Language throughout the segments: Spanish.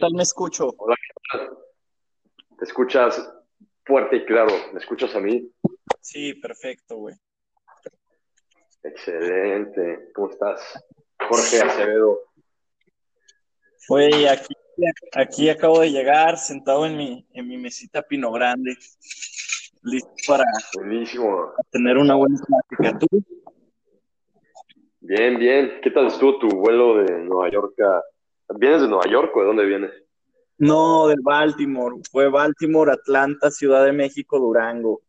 tal me escucho? Hola, ¿qué tal? ¿Te escuchas fuerte y claro? ¿Me escuchas a mí? Sí, perfecto, güey. Excelente. ¿Cómo estás? Jorge Acevedo. Güey, aquí, aquí acabo de llegar, sentado en mi, en mi mesita Pino Grande, listo para Buenísimo. tener una buena plática. ¿Tú? Bien, bien. ¿Qué tal estuvo tu vuelo de Nueva York a... ¿Vienes de Nueva York o de dónde vienes? No, de Baltimore. Fue Baltimore, Atlanta, Ciudad de México, Durango.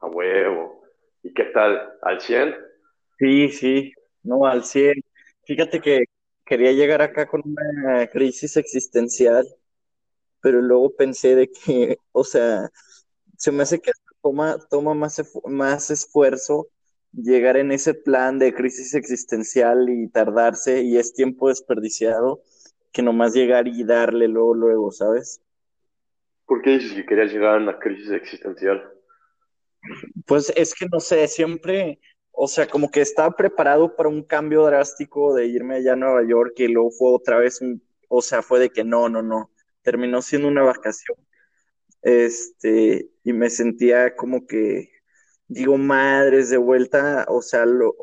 A huevo. ¿Y qué tal? ¿Al 100? Sí, sí, no, al 100. Fíjate que quería llegar acá con una crisis existencial, pero luego pensé de que, o sea, se me hace que toma, toma más, más esfuerzo llegar en ese plan de crisis existencial y tardarse y es tiempo desperdiciado que nomás llegar y darle luego, luego, ¿sabes? ¿Por qué dices que querías llegar a una crisis existencial? Pues es que no sé, siempre, o sea, como que estaba preparado para un cambio drástico de irme allá a Nueva York y luego fue otra vez un, o sea, fue de que no, no, no, terminó siendo una vacación, este, y me sentía como que, digo, madres de vuelta, o sea, lo,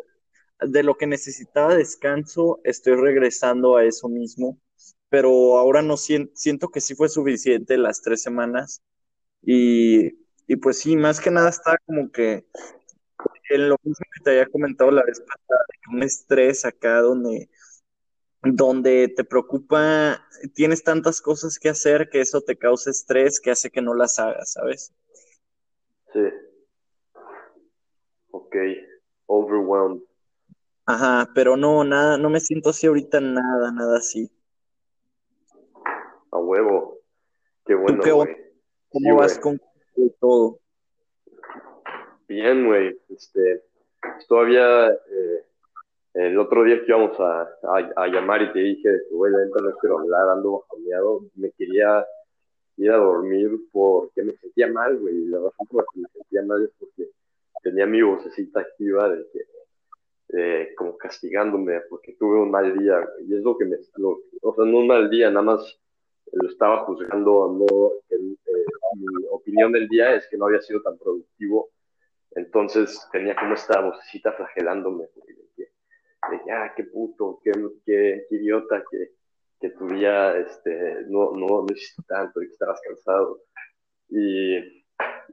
de lo que necesitaba descanso, estoy regresando a eso mismo, pero ahora no sien- siento que sí fue suficiente las tres semanas y, y pues sí, más que nada está como que en lo mismo que te había comentado la vez pasada, un estrés acá donde, donde te preocupa, tienes tantas cosas que hacer que eso te causa estrés que hace que no las hagas, ¿sabes? Sí. Ok. Overwhelmed. Ajá, pero no, nada, no me siento así ahorita, nada, nada así. A huevo. Qué ¿Tú bueno, qué onda? güey. ¿Cómo Sí, vas güey. con todo? Bien, güey. Este, todavía eh, el otro día que íbamos a, a, a llamar y te dije, güey, la neta no quiero hablar, ando bajoneado, me quería ir a dormir porque me sentía mal, güey. Y la razón por la que me sentía mal es porque tenía mi vocecita activa de que, eh, como castigándome porque tuve un mal día. Y es lo que me, lo- o sea, no un mal día, nada más lo estaba juzgando, no, eh, mi opinión del día es que no había sido tan productivo entonces tenía como esta vocecita flagelándome, de que, de que, ah, qué puto, qué, qué, qué idiota, que, que tu día este, no, no, no hiciste tanto y que estabas cansado. Y,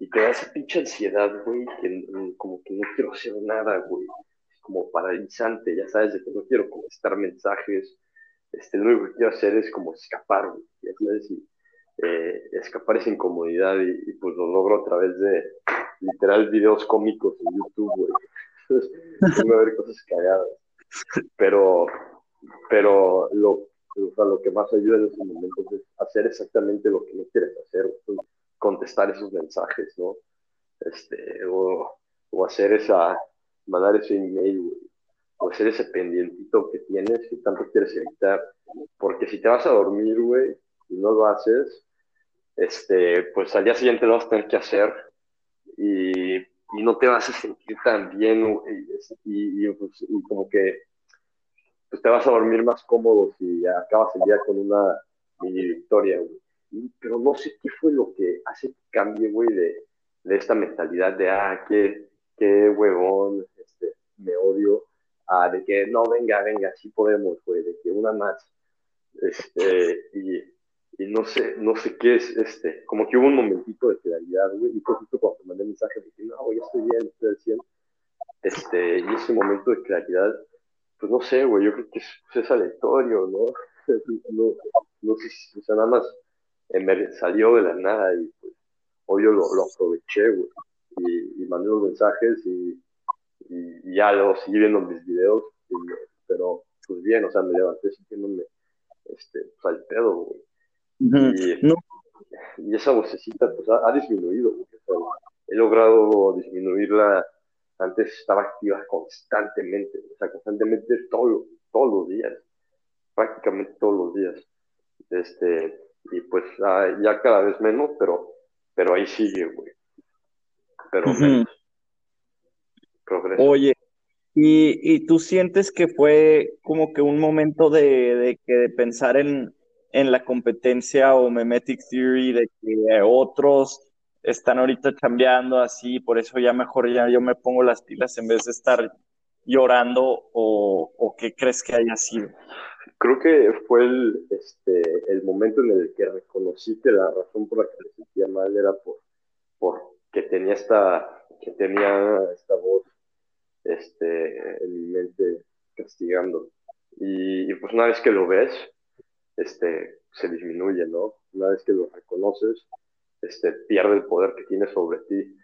y te da esa pinche ansiedad, güey, que mm, como que no quiero hacer nada, güey. Como paralizante, ya sabes, de que no quiero contestar mensajes. Este, lo único que quiero hacer es como escapar, güey, ya sabes, y eh, escapar esa incomodidad y, pues lo logro a través de literal videos cómicos en YouTube, güey. Tengo a ver cosas cagadas. Pero, pero lo, o sea, lo que más ayuda en esos momentos es hacer exactamente lo que no quieres hacer, pues, contestar esos mensajes, ¿no? Este, o, o hacer esa, mandar ese email, güey. O hacer ese pendientito que tienes que tanto quieres evitar. Porque si te vas a dormir, güey, y no lo haces, este, pues al día siguiente lo vas a tener que hacer y, y no te vas a sentir tan bien güey, y, y, pues, y como que pues te vas a dormir más cómodo si acabas el día con una mini victoria, güey. Pero no sé qué fue lo que hace que cambie, güey, de, de esta mentalidad de, ah, qué, qué huevón, este, me odio, a de que, no, venga, venga, sí podemos, güey, de que una más. Este, y, y no sé, no sé qué es, este, como que hubo un momentito de claridad, güey, y justo cuando mandé mensaje que, no, güey, estoy bien, estoy al 100. Este, y ese momento de claridad, pues no sé, güey, yo creo que es, pues, es aleatorio, ¿no? No, no sé o nada más me salió de la nada y pues hoy yo lo, lo aproveché, güey, y, y mandé los mensajes y, y, y ya luego seguí viendo mis videos, pero pues bien, o sea, me levanté sintiéndome, este, pues al pedo, güey, Ujú. y, No, y esa vocecita, pues ha, ha disminuido, güey, o sea, he logrado disminuirla, antes estaba activa constantemente, o sea, constantemente todo, todos los días, prácticamente todos los días. Este, y pues ah, ya cada vez menos, pero, pero ahí sigue, güey. Pero menos progreso. Oye, ¿y, y tú sientes que fue como que un momento de, de que de pensar en, en la competencia o memetic theory de que otros están ahorita cambiando así, por eso ya mejor ya yo me pongo las pilas en vez de estar llorando o, o qué crees que haya sido? Creo que fue el, este, el momento en el que reconocí que la razón por la que me sentía mal era por, por que tenía esta, que tenía esta voz este, en mi mente castigando. Y, y, pues una vez que lo ves, este, se disminuye, ¿no? Una vez que lo reconoces, este, pierde el poder que tiene sobre ti.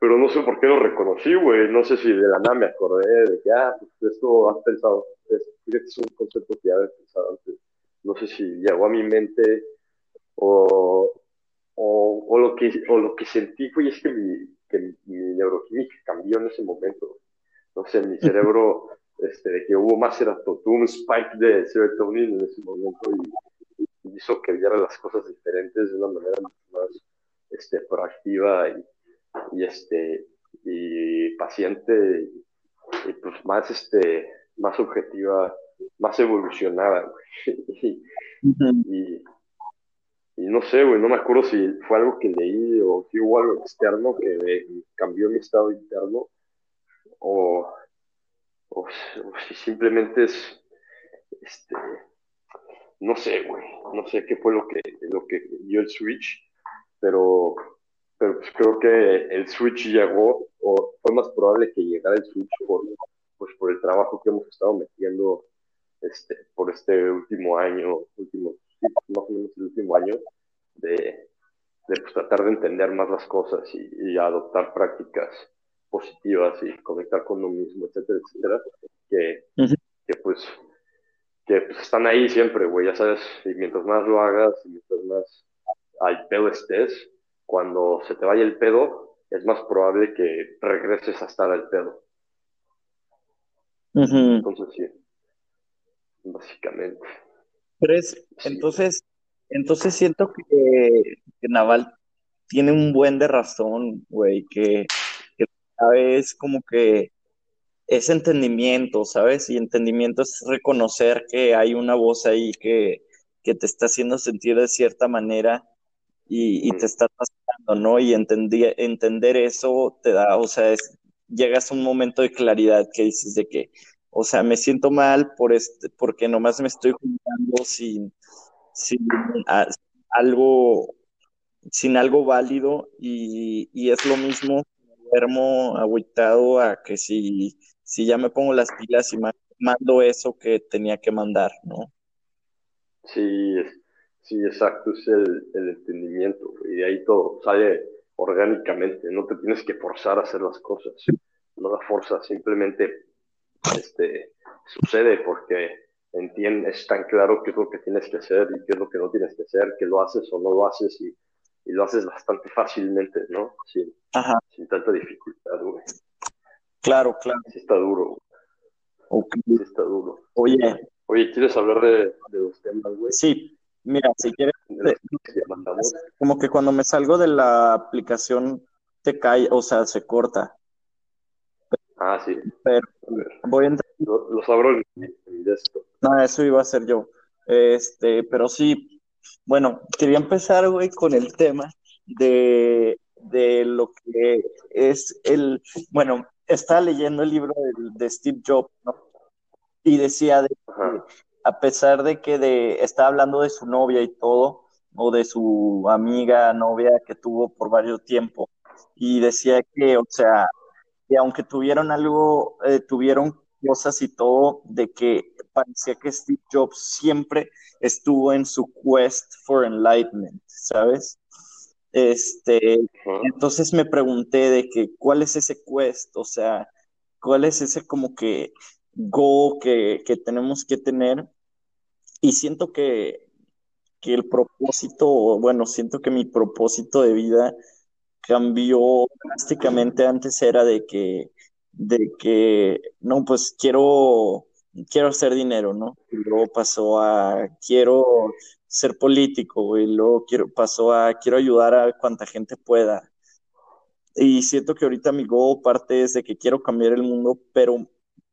Pero no sé por qué lo reconocí, güey. No sé si de la nada me acordé de que, ah, pues esto has pensado. Es, es un concepto que ya había pensado antes. No sé si llegó a mi mente o, o, o, lo, que, o lo que sentí fue es que mi, que mi neuroquímica cambió en ese momento. No sé, mi cerebro, este, de que hubo más tuvo un spike de serotonina en ese momento y, y hizo que viera las cosas diferentes de una manera mucho más este, proactiva y, y este y paciente y, pues más este más objetiva más evolucionada y, y, no sé güey no me acuerdo si fue algo que leí o si hubo algo externo que cambió mi estado interno o, o, si simplemente es este no sé güey no sé qué fue lo que lo que dio el switch pero, pero pues creo que el Switch llegó, o fue más probable que llegara el Switch por, pues por el trabajo que hemos estado metiendo este, por este último año, último, más o menos el último año, de, de pues, tratar de entender más las cosas y, y, adoptar prácticas positivas y conectar con uno mismo, etcétera, etcétera, que, que pues que pues, están ahí siempre, güey, ya sabes, y mientras más lo hagas, y mientras más al pedo estés, cuando se te vaya el pedo, es más probable que regreses a estar al pedo. Entonces, sí, básicamente. entonces, entonces siento que, Naval tiene un buen de razón, güey, que, que vez como que es entendimiento, ¿sabes? Y entendimiento es reconocer que hay una voz ahí que, que te está haciendo sentir de cierta manera y, te está pasando, ¿no? Y entender eso te da, o sea, llegas a un momento de claridad que dices de que, o sea, me siento mal por este, porque nomás me estoy juntando sin, sin algo, sin algo válido y, y es lo mismo, duermo agüitado a que si, si ya me pongo las pilas y mando eso que tenía que mandar, ¿no? Sí, Sí, exacto, es el, el, entendimiento y de ahí todo sale orgánicamente, no te tienes que forzar a hacer las cosas, no la fuerza, simplemente este, sucede porque entiendes tan claro qué es lo que tienes que hacer y qué es lo que no tienes que hacer, que lo haces o no lo haces y, y lo haces bastante fácilmente, ¿no? Sin, sin tanta dificultad, güey. Claro, claro. Sí está duro. Okay. Sí está duro. Oye. Oye, ¿quieres hablar de, de los temas, güey? Sí, Mira, si quieres, como que cuando me salgo de la aplicación te cae, o sea, se corta. Ah, sí. Pero voy a entrar. En, esto. No, eso iba a ser yo. Este, pero sí, bueno, quería empezar, güey, con el tema de, de lo que es el, bueno, estaba leyendo el libro de, de Steve Jobs, ¿no? Y decía de a pesar de que de, está hablando de su novia y todo, o de su amiga, novia que tuvo por varios tiempo, y decía que, o sea, que aunque tuvieron algo, eh, tuvieron cosas y todo, de que parecía que Steve Jobs siempre estuvo en su quest for enlightenment, ¿sabes? Este, entonces me pregunté de que, ¿cuál es ese quest? O sea, ¿cuál es ese como que goal que, que tenemos que tener y siento que, el propósito, bueno, siento que mi propósito de vida cambió drásticamente. Antes era de que, de que, no, pues quiero, quiero hacer dinero, ¿no? Y luego pasó a, quiero ser político, y luego quiero, pasó a, quiero ayudar a cuanta gente pueda. Y siento que ahorita mi goal parte es de que quiero cambiar el mundo, pero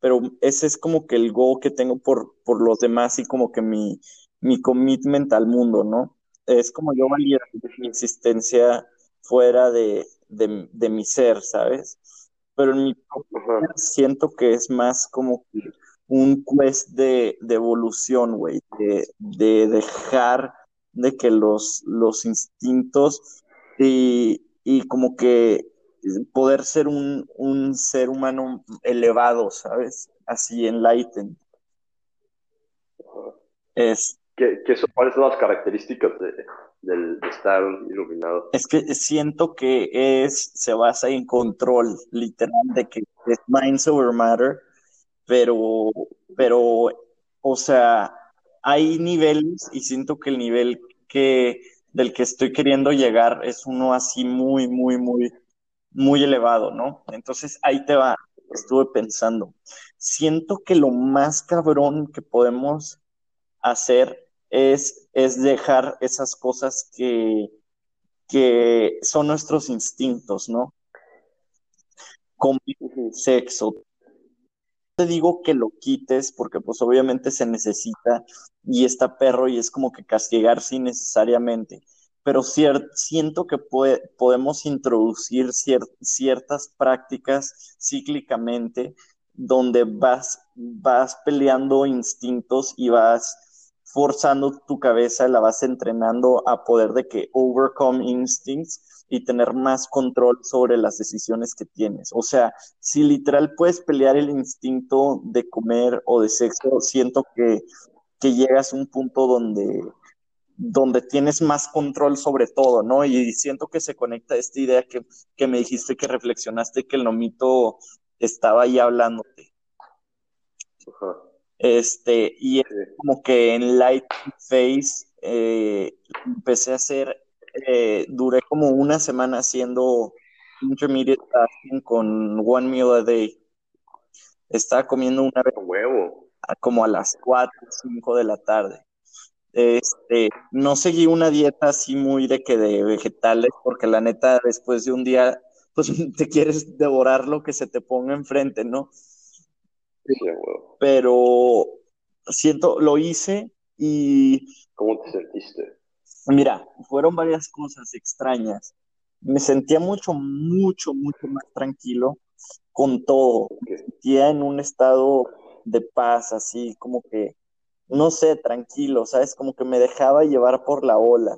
pero ese es como que el go que tengo por, por los demás y como que mi, mi commitment al mundo, ¿no? Es como yo valía mi existencia fuera de, de, mi ser, ¿sabes? Pero en mi siento que es más como un quest de, de evolución, güey, de, de, dejar de que los, los instintos y, y como que poder ser un, un ser humano elevado, ¿sabes? Así, enlightened. Es, ¿Qué, qué son, ¿Cuáles son las características de, estar iluminado? Es que siento que es, se basa en control, literal, de que es mind over matter, pero, pero, o sea, hay niveles y siento que el nivel que, del que estoy queriendo llegar es uno así muy, muy, muy, muy elevado, ¿no? Entonces ahí te va, estuve pensando. Siento que lo más cabrón que podemos hacer es, es dejar esas cosas que, que son nuestros instintos, ¿no? Como sexo. Te digo que lo quites porque pues obviamente se necesita y está perro y es como que castigar sin pero siento que podemos introducir ciertas prácticas cíclicamente donde vas, peleando instintos y vas forzando tu cabeza, la vas entrenando a poder de que overcome instincts y tener más control sobre las decisiones que tienes. O sea, si literal puedes pelear el instinto de comer o de sexo, siento que llegas a un punto donde, donde tienes más control sobre todo, ¿no? Y siento que se conecta esta idea que, que me dijiste que reflexionaste que el nomito estaba ahí hablándote. Este, y es como que en Light Face eh, empecé a hacer, eh, duré como una semana haciendo intermediate fasting con one meal a day. Estaba comiendo una vez huevo. como a las 4 o 5 de la tarde. Este, no seguí una dieta así muy de que de vegetales, porque la neta, después de un día, pues te quieres devorar lo que se te ponga enfrente, ¿no? Pero siento, lo hice y... ¿Cómo te sentiste? Mira, fueron varias cosas extrañas. Me sentía mucho, mucho, mucho más tranquilo con todo. Me sentía en un estado de paz, así como que, no sé, tranquilo, ¿sabes? Como que me dejaba llevar por la ola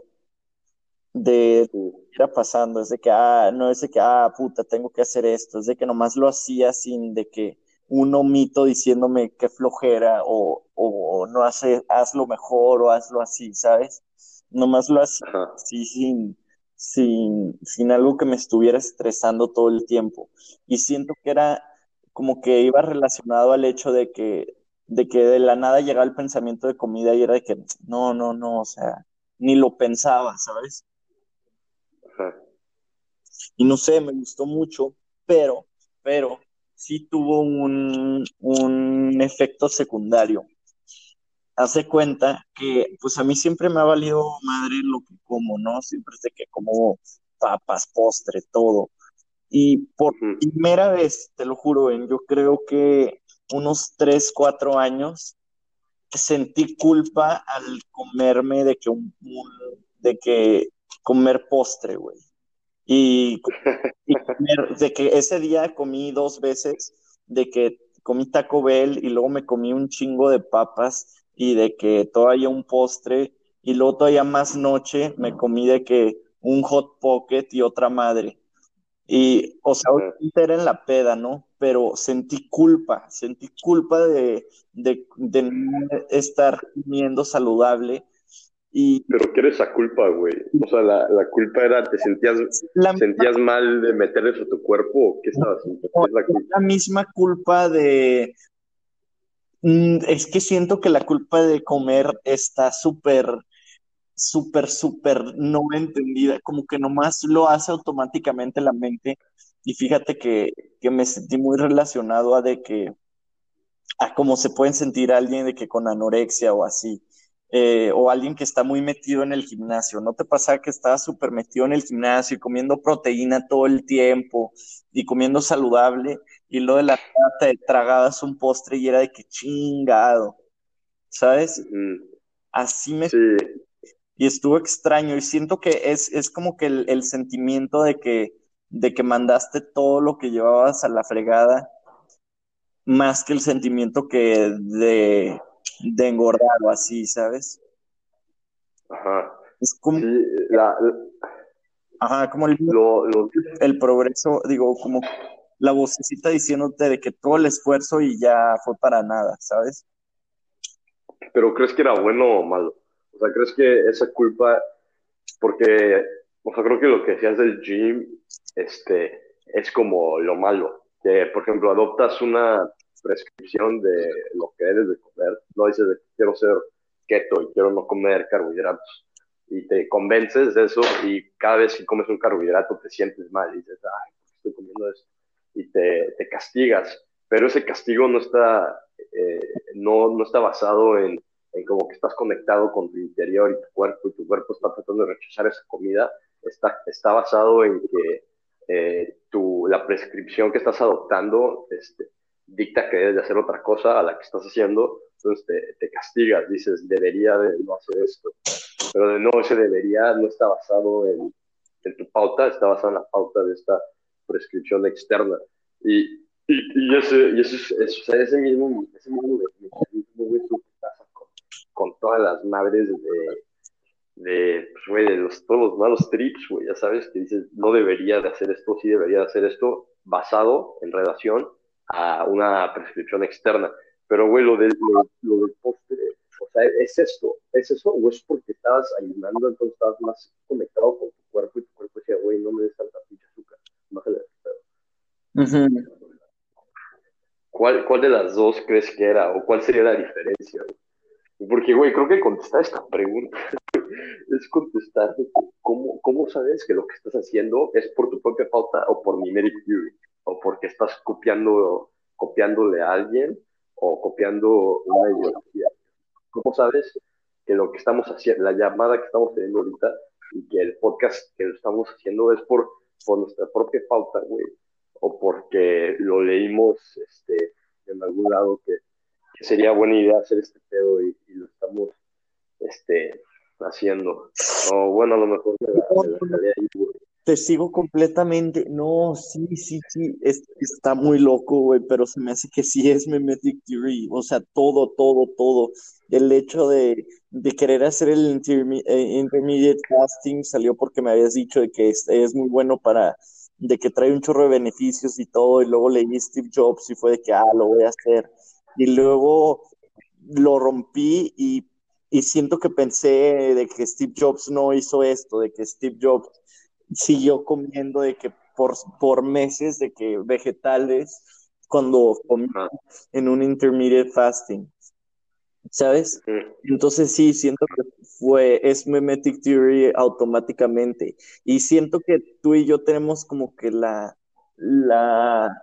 de qué era pasando. Es de que, ah, no es de que, ah, puta, tengo que hacer esto. Es de que nomás lo hacía sin de que un mito diciéndome que flojera o, o, no hace, hazlo mejor o hazlo así, ¿sabes? Nomás lo hacía así sin, sin, sin algo que me estuviera estresando todo el tiempo. Y siento que era como que iba relacionado al hecho de que, de que de la nada llegaba el pensamiento de comida y era de que no, no, no, o sea, ni lo pensaba, ¿sabes? Y no sé, me gustó mucho, pero, pero, sí tuvo un, un efecto secundario. Hace cuenta que, pues a mí siempre me ha valido madre lo que como, ¿no? Siempre sé que como papas, postre, todo. Y por primera vez, te lo juro, en yo creo que unos tres, cuatro años, sentí culpa al comerme de que un de que comer postre, güey. Y, de que ese día comí dos veces, de que comí Taco Bell y luego me comí un chingo de papas y de que todavía un postre y luego todavía más noche me comí de que un hot pocket y otra madre. Y, o sea, era en la peda, ¿no? Pero sentí culpa, sentí culpa de, de, de no estar comiendo saludable pero ¿qué era esa culpa, güey? O sea, la, la, culpa era, ¿te sentías, sentías mal de meter eso a tu cuerpo o qué estabas sintiendo? la, la misma culpa de... Mm, es que siento que la culpa de comer está súper, súper, súper no entendida, como que nomás lo hace automáticamente la mente. Y fíjate que, que me sentí muy relacionado a de que, a cómo se pueden sentir alguien de que con anorexia o así eh, o alguien que está muy metido en el gimnasio. ¿No te pasa que estabas súper metido en el gimnasio y comiendo proteína todo el tiempo y comiendo saludable y lo de la te tragabas un postre y era de que chingado, ¿sabes? Así me... Sí. Y estuvo extraño y siento que es, es como que el, el sentimiento de que, de que mandaste todo lo que llevabas a la fregada, más que el sentimiento que de, de engordar o así, ¿sabes? Ajá. Es como, Sí, la, ajá, como el, lo, lo- el progreso, digo, como la vocecita diciéndote de que todo el esfuerzo y ya fue para nada, ¿sabes? pero ¿crees que era bueno o malo? O sea, ¿crees que esa culpa, porque, o sea, creo que lo que decías del gym, este, es como lo malo, que, por ejemplo, adoptas una prescripción de lo que debes de comer, no dices de quiero ser keto y quiero no comer carbohidratos, y te convences de eso y cada vez que comes un carbohidrato te sientes mal y dices, ay, ¿por qué estoy comiendo esto? Y te, te castigas, pero ese castigo no está, eh, no, no está basado en, en como que estás conectado con tu interior y tu cuerpo y tu cuerpo está tratando de rechazar esa comida, está, está basado en que eh, tu, la prescripción que estás adoptando este, dicta que debes de hacer otra cosa a la que estás haciendo, entonces te, te castigas, dices, debería de no hacer esto, pero de no, ese debería no está basado en, en tu pauta, está basado en la pauta de esta prescripción externa. Y, y, y ese, y ese, es- es- o sea, ese mismo, ese mismo güey, tú que pasa con, todas las madres de, de, pues, güey, de los, todos los malos trips, güey, ya sabes, que dices, no debería de hacer esto, sí debería de hacer esto, basado en relación a una prescripción externa. Pero, güey, lo, del lo, lo del postre, o sea, ¿es esto? ¿Es eso? ¿O es porque estabas ayunando, entonces estabas más conectado con tu cuerpo y tu cuerpo decía, güey, no me des tanta pinche azúcar, bájale de pedo"? ¿Cuál, ¿Cuál de las dos crees que era? ¿O cuál sería la diferencia? güey? Porque, güey, creo que contestar esta pregunta es contestar cómo, cómo sabes que lo que estás haciendo es por tu propia pauta o por numeric theory, o porque estás copiando, copiándole a alguien o copiando una ideología. ¿Cómo sabes que lo que estamos haciendo, la llamada que estamos teniendo ahorita y que el podcast que lo estamos haciendo es por, por nuestra propia pauta, güey? O porque lo leímos este, en algún lado que, que sería buena idea hacer este pedo y, lo estamos este, haciendo. O bueno, a lo mejor me la, me ahí, güey. Te sigo completamente. No, sí, sí, sí. es- está muy loco, güey, pero se me hace que sí es Memetic Theory. O sea, todo, todo, todo. El hecho de, de querer hacer el intermi- eh, intermediate fasting salió porque me habías dicho de que es, es muy bueno para, de que trae un chorro de beneficios y todo. Y luego leí Steve Jobs y fue de que, ah, lo voy a hacer. Y luego lo rompí y, y siento que pensé de que Steve Jobs no hizo esto, de que Steve Jobs siguió comiendo de que por, por meses de que vegetales cuando comía Ajá. en un intermediate fasting, ¿sabes? Entonces sí, siento que fue, es memetic theory automáticamente. Y siento que tú y yo tenemos como que la, la,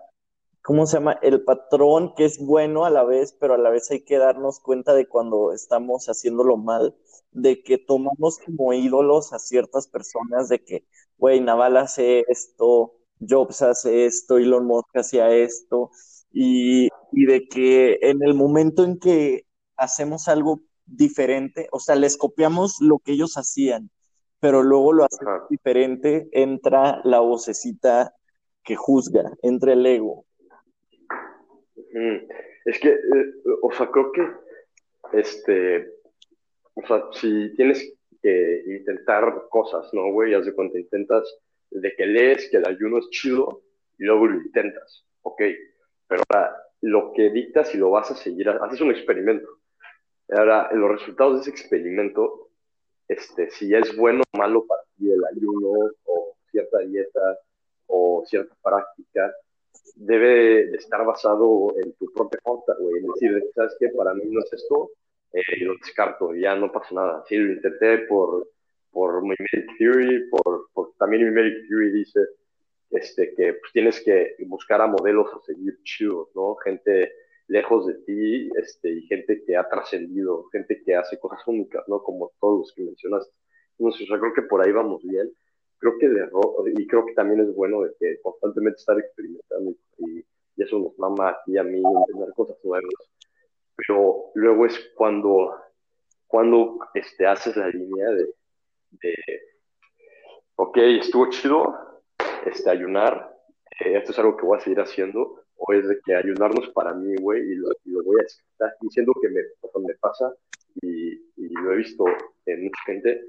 ¿cómo se llama? El patrón que es bueno a la vez, pero a la vez hay que darnos cuenta de cuando estamos haciéndolo mal, de que tomamos como ídolos a ciertas personas, de que, güey, Naval hace esto, Jobs hace esto, Elon Musk hacía esto, y, y de que en el momento en que hacemos algo diferente, o sea, les copiamos lo que ellos hacían, pero luego lo hacemos Ajá. diferente, entra la vocecita que juzga, entra el ego. Ujú. Es que, eh, o sea, creo que, este, o sea, si tienes que intentar cosas, ¿no, güey? Haz de cuenta, intentas de que lees que el ayuno es chido y luego lo intentas, ok. Pero ahora, lo que dictas y lo vas a seguir, haces un experimento. Ahora, los resultados de ese experimento, este, si es bueno o malo para ti el ayuno o cierta dieta o cierta práctica, debe de estar basado en tu propia pauta, güey. Es decir, ¿sabes qué? Para mí no es esto, eh, lo descarto, ya no pasa nada. Sí, lo intenté por, por Mimetic Theory, por, por también Mimetic Theory dice este, que pues, tienes que buscar a modelos a seguir chidos, ¿no? Gente lejos de ti, este, y gente que ha trascendido, gente que hace cosas únicas, ¿no? Como todos los que mencionaste. Entonces, o sea, creo que por ahí vamos bien. Creo que el error, y creo que también es bueno de que constantemente estar experimentando y, y eso nos mama aquí a mí entender cosas nuevas. Pero luego es cuando cuando este, haces la línea de, de ok, estuvo chido este, ayunar, eh, esto es algo que voy a seguir haciendo, o es de que ayunarnos para mí, güey, y lo, voy a estar diciendo que me, me pasa, y, y, lo he visto en mucha gente,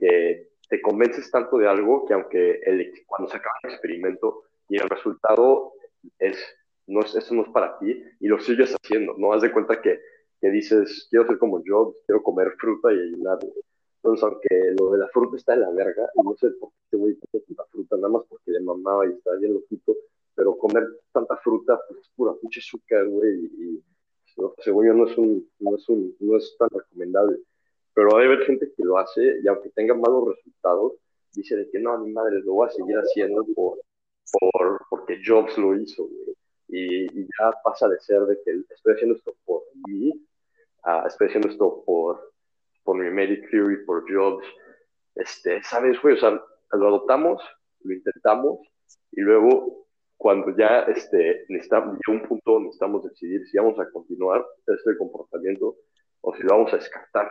que te convences tanto de algo que aunque el, cuando se acaba el experimento y el resultado es, no es, eso no es para ti, y lo sigues haciendo, ¿no? Haz de cuenta que, que dices, quiero ser como yo, quiero comer fruta y ayunar, entonces, aunque lo de la fruta está en la verga, y no sé por qué este güey come tanta fruta, nada más porque le mamaba y estaba bien loquito, pero comer tanta fruta, pues es pura pinche azúcar, güey, y, yo no es, un, no, es un, no es tan recomendable. Pero hay gente que lo hace y aunque tenga malos resultados, dice de que no, mi madre, lo voy a seguir haciendo por, por, porque Jobs lo hizo, güey. Y, y, ya pasa de ser de que estoy haciendo esto por mí, estoy haciendo esto por por Medic Theory, por Jobs, este, ¿sabes, güey? O sea, lo adoptamos, lo intentamos, y luego, cuando ya este, necesitamos, un punto necesitamos decidir si vamos a continuar este comportamiento o si lo vamos a descartar,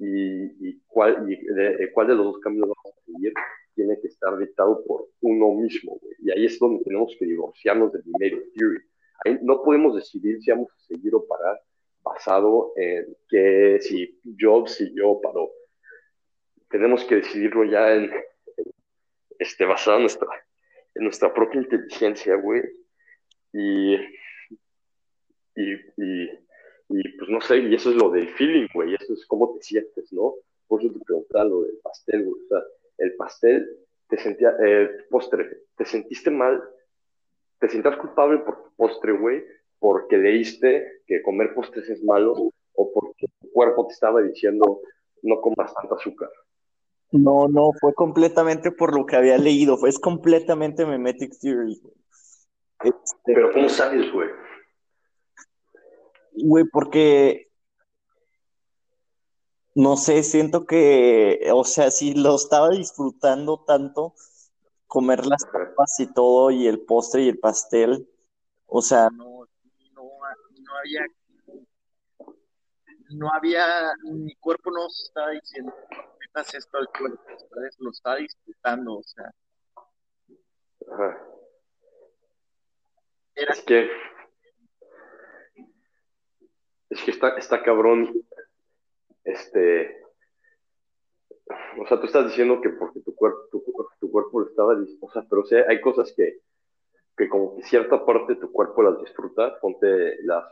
y, y cuál, y de, cuál de los dos caminos vamos a seguir, tiene que estar dictado por uno mismo, güey. Y ahí es donde tenemos que divorciarnos del Medic Theory. Ahí no podemos decidir si vamos a seguir o parar basado en que si Jobs yo paró. Tenemos que decidirlo ya en, este, basado en nuestra, en nuestra propia inteligencia, güey. Y, y, y, pues no sé, y eso es lo del feeling, güey, eso es cómo te sientes, ¿no? Por eso te preguntaba lo del pastel, güey. O sea, el pastel, te sentía, eh, postre, te sentiste mal, te sientas culpable por tu postre, güey, porque leíste que comer postres es malo o porque tu cuerpo te estaba diciendo no comas tanta azúcar. No, no, fue completamente por lo que había leído, fue es completamente Memetic Theory. Este, Pero ¿cómo sabes, güey? Güey, porque no sé, siento que, o sea, si lo estaba disfrutando tanto, comer las papas y todo, y el postre y el pastel, o sea, no, no había no había mi cuerpo no estaba diciendo metas esto al cuerpo lo estaba disfrutando o sea. Era... es que es que está, está cabrón este o sea tú estás diciendo que porque tu cuerpo tu, tu cuerpo estaba o sea pero o sea, hay cosas que que como que cierta parte de tu cuerpo las disfruta, ponte las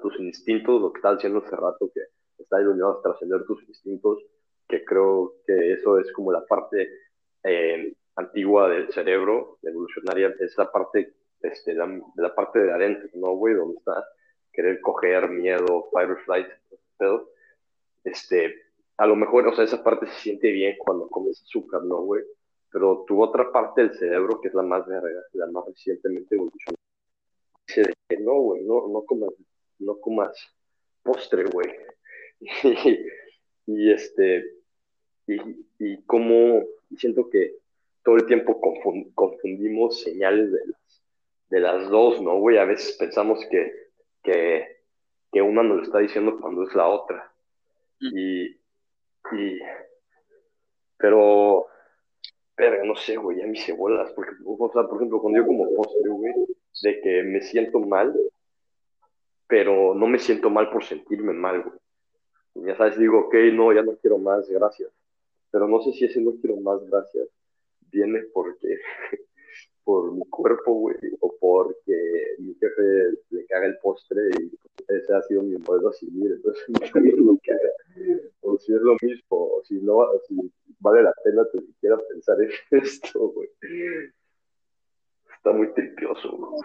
tus instintos, lo que estás diciendo hace rato, que está iluminado a trascender tus instintos, que creo que eso es como la parte eh, antigua del cerebro, evolucionaria, es la parte, este, la parte de adentro, ¿no, güey? Donde está querer coger, miedo, fight or flight, todo. Este, a lo mejor, o sea, esa parte se siente bien cuando comes azúcar, ¿no, güey? Pero tu otra parte del cerebro, que es la más la más recientemente evolucionada, dice que no, güey, no, no comas no comas postre, güey. Y, este, y, y como siento que todo el tiempo confundimos señales de las, de las dos, ¿no, güey? A veces pensamos que, que, que una nos lo está diciendo cuando es la otra. Mm. Y, y pero, pero no sé, güey, ya mis cebolas, porque, o sea, por ejemplo, cuando yo como postre, güey, de que me siento mal, pero no me siento mal por sentirme mal, güey. Ya sabes, digo, ok, no, ya no quiero más, gracias. Pero no sé si ese no quiero más, gracias, viene porque, por mi cuerpo, güey, o porque mi jefe le caga el postre y ese ha sido mi modelo a seguir, entonces lo que O si es lo mismo, o si no, si vale la pena ni siquiera pensar en esto, güey. Está muy tripioso, güey.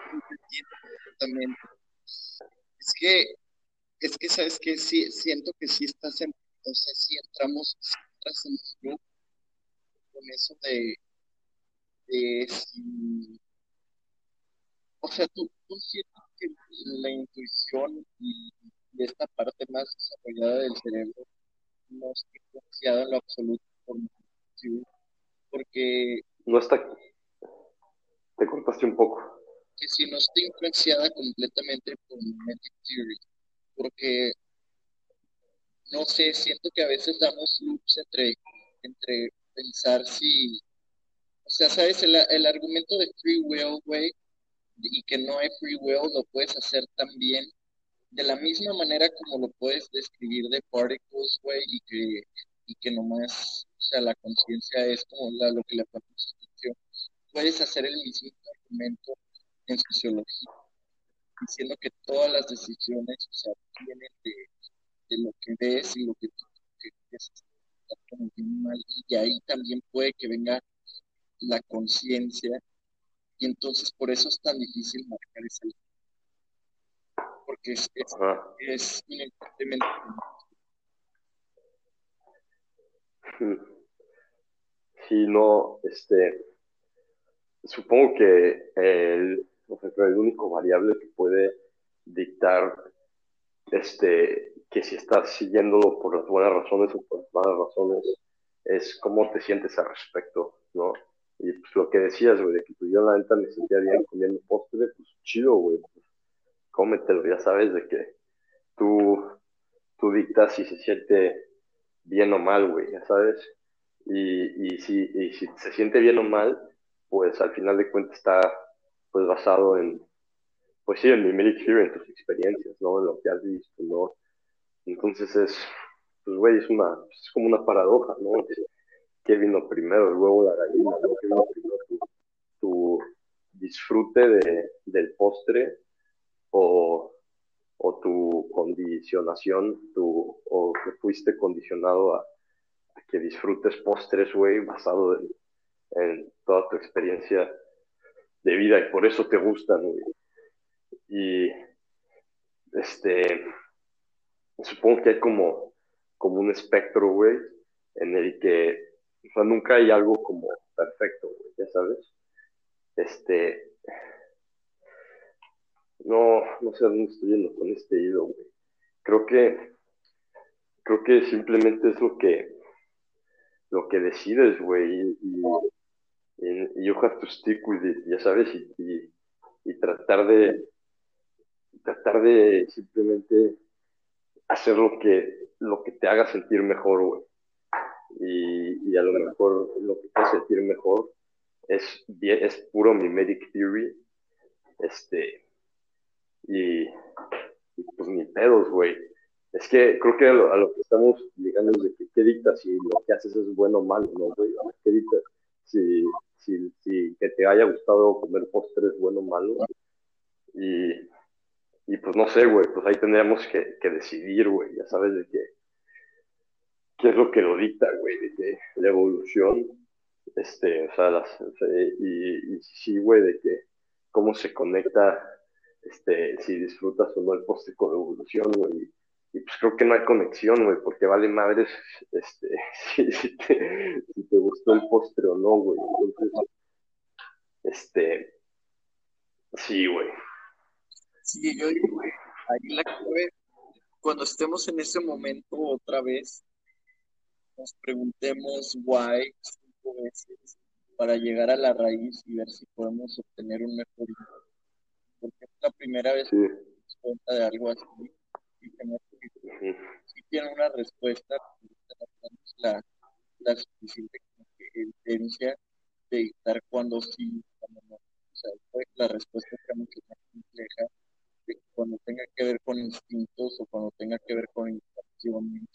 Es que, es que, ¿sabes que Sí, siento que sí estás en, o sea, si entramos, en el grupo con eso de, de si, o sea, tú, tú sientes que la intuición y, esta parte más desarrollada del cerebro no está influenciada en lo absoluto por porque no está te cortaste un poco. que si no está influenciada completamente por Magic Theory, porque no sé, siento que a veces damos loops entre, entre pensar si, sea, ¿sabes? El, el argumento de free will, güey, y que no hay free will, lo puedes hacer también de la misma manera como lo puedes describir de particles, güey, y que, y que nomás, o sea, la conciencia es como la, lo que le ponemos atención. Puedes hacer el mismo argumento en sociología, diciendo que todas las decisiones, o sea, vienen de, de lo que ves y lo que tú como bien mal, y ahí también puede que venga la conciencia, y entonces por eso es tan difícil marcar esa línea porque es, es, es inevitablemente. Sí, no, este, supongo que el, el único variable que puede dictar este, que si estás siguiéndolo por las buenas razones o por las malas razones, es cómo te sientes al respecto, ¿no? Y pues lo que decías, güey, de que pues, yo la neta me sentía bien comiendo postre, pues chido, güey, pues, cómetelo, ya sabes, de que tú, tú dictas si se siente bien o mal, güey, ya sabes. Y, y, si, y si se siente bien o mal, pues al final de cuentas está pues basado en, pues sí, en mi here, en tus experiencias, ¿no? En lo que has visto, ¿no? Entonces es, pues güey, es una, es como una paradoja, ¿no? ¿Qué vino primero, el huevo la gallina, ¿no? ¿Qué vino primero tu, disfrute de, del postre o, o tu condicionación, tu, o que fuiste condicionado a, que disfrutes postres, güey, basado en, en, toda tu experiencia de vida y por eso te gustan, güey. Y este, supongo que hay como, como un espectro, güey, en el que o sea, nunca hay algo como perfecto, güey, ya sabes. Este, no, no sé a dónde estoy yendo con este hilo, güey. Creo que, creo que simplemente es lo que, lo que decides, güey, y, y, you have to stick with it, ya sabes, y, y, tratar de, tratar de simplemente hacer lo que, lo que te haga sentir mejor, güey. Y, a lo mejor lo que hace sentir mejor es, es puro mimetic theory, este, y, pues ni pedos, güey. Es que creo que a lo, que estamos llegando es de que qué dicta si lo que haces es bueno o malo, ¿no, güey? ¿Qué dicta si, si, si que te haya gustado comer postres bueno o malo? Y, y pues no sé, güey, pues ahí tendríamos que, que decidir, güey, ya sabes de qué, qué es lo que lo dicta, güey, de que la evolución, este, o sea, las, y, sí, güey, de que cómo se conecta este, si disfrutas o no el postre con evolución, güey. Y pues creo que no hay conexión, güey, porque vale madres este, si, te, si te gustó el postre o no, güey. Entonces, este, sí, güey. Sí, yo digo, güey, ahí la clave, cuando estemos en ese momento otra vez, nos preguntemos why cinco veces para llegar a la raíz y ver si podemos obtener un mejor porque es la primera vez que me cuenta de algo así y que no si tiene una respuesta, la, la suficiente evidencia de dictar cuando sí, cuando no. O sea, la respuesta sea mucho más compleja de cuando tenga que ver con instintos o cuando tenga que ver con intenciones,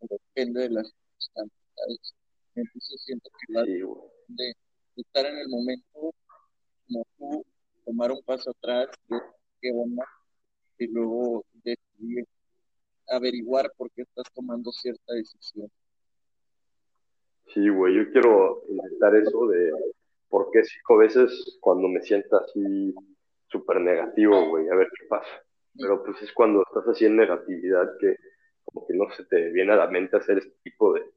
depende de las circunstancias. Entonces siento que de estar en el momento como tú tomar un paso atrás, qué onda, y luego decidir, averiguar por qué estás tomando cierta decisión. Sí, güey, yo quiero intentar eso de por qué cinco veces cuando me sienta así súper negativo, güey, a ver qué pasa. Pero pues es cuando estás así en negatividad que como que no se te viene a la mente hacer este tipo de,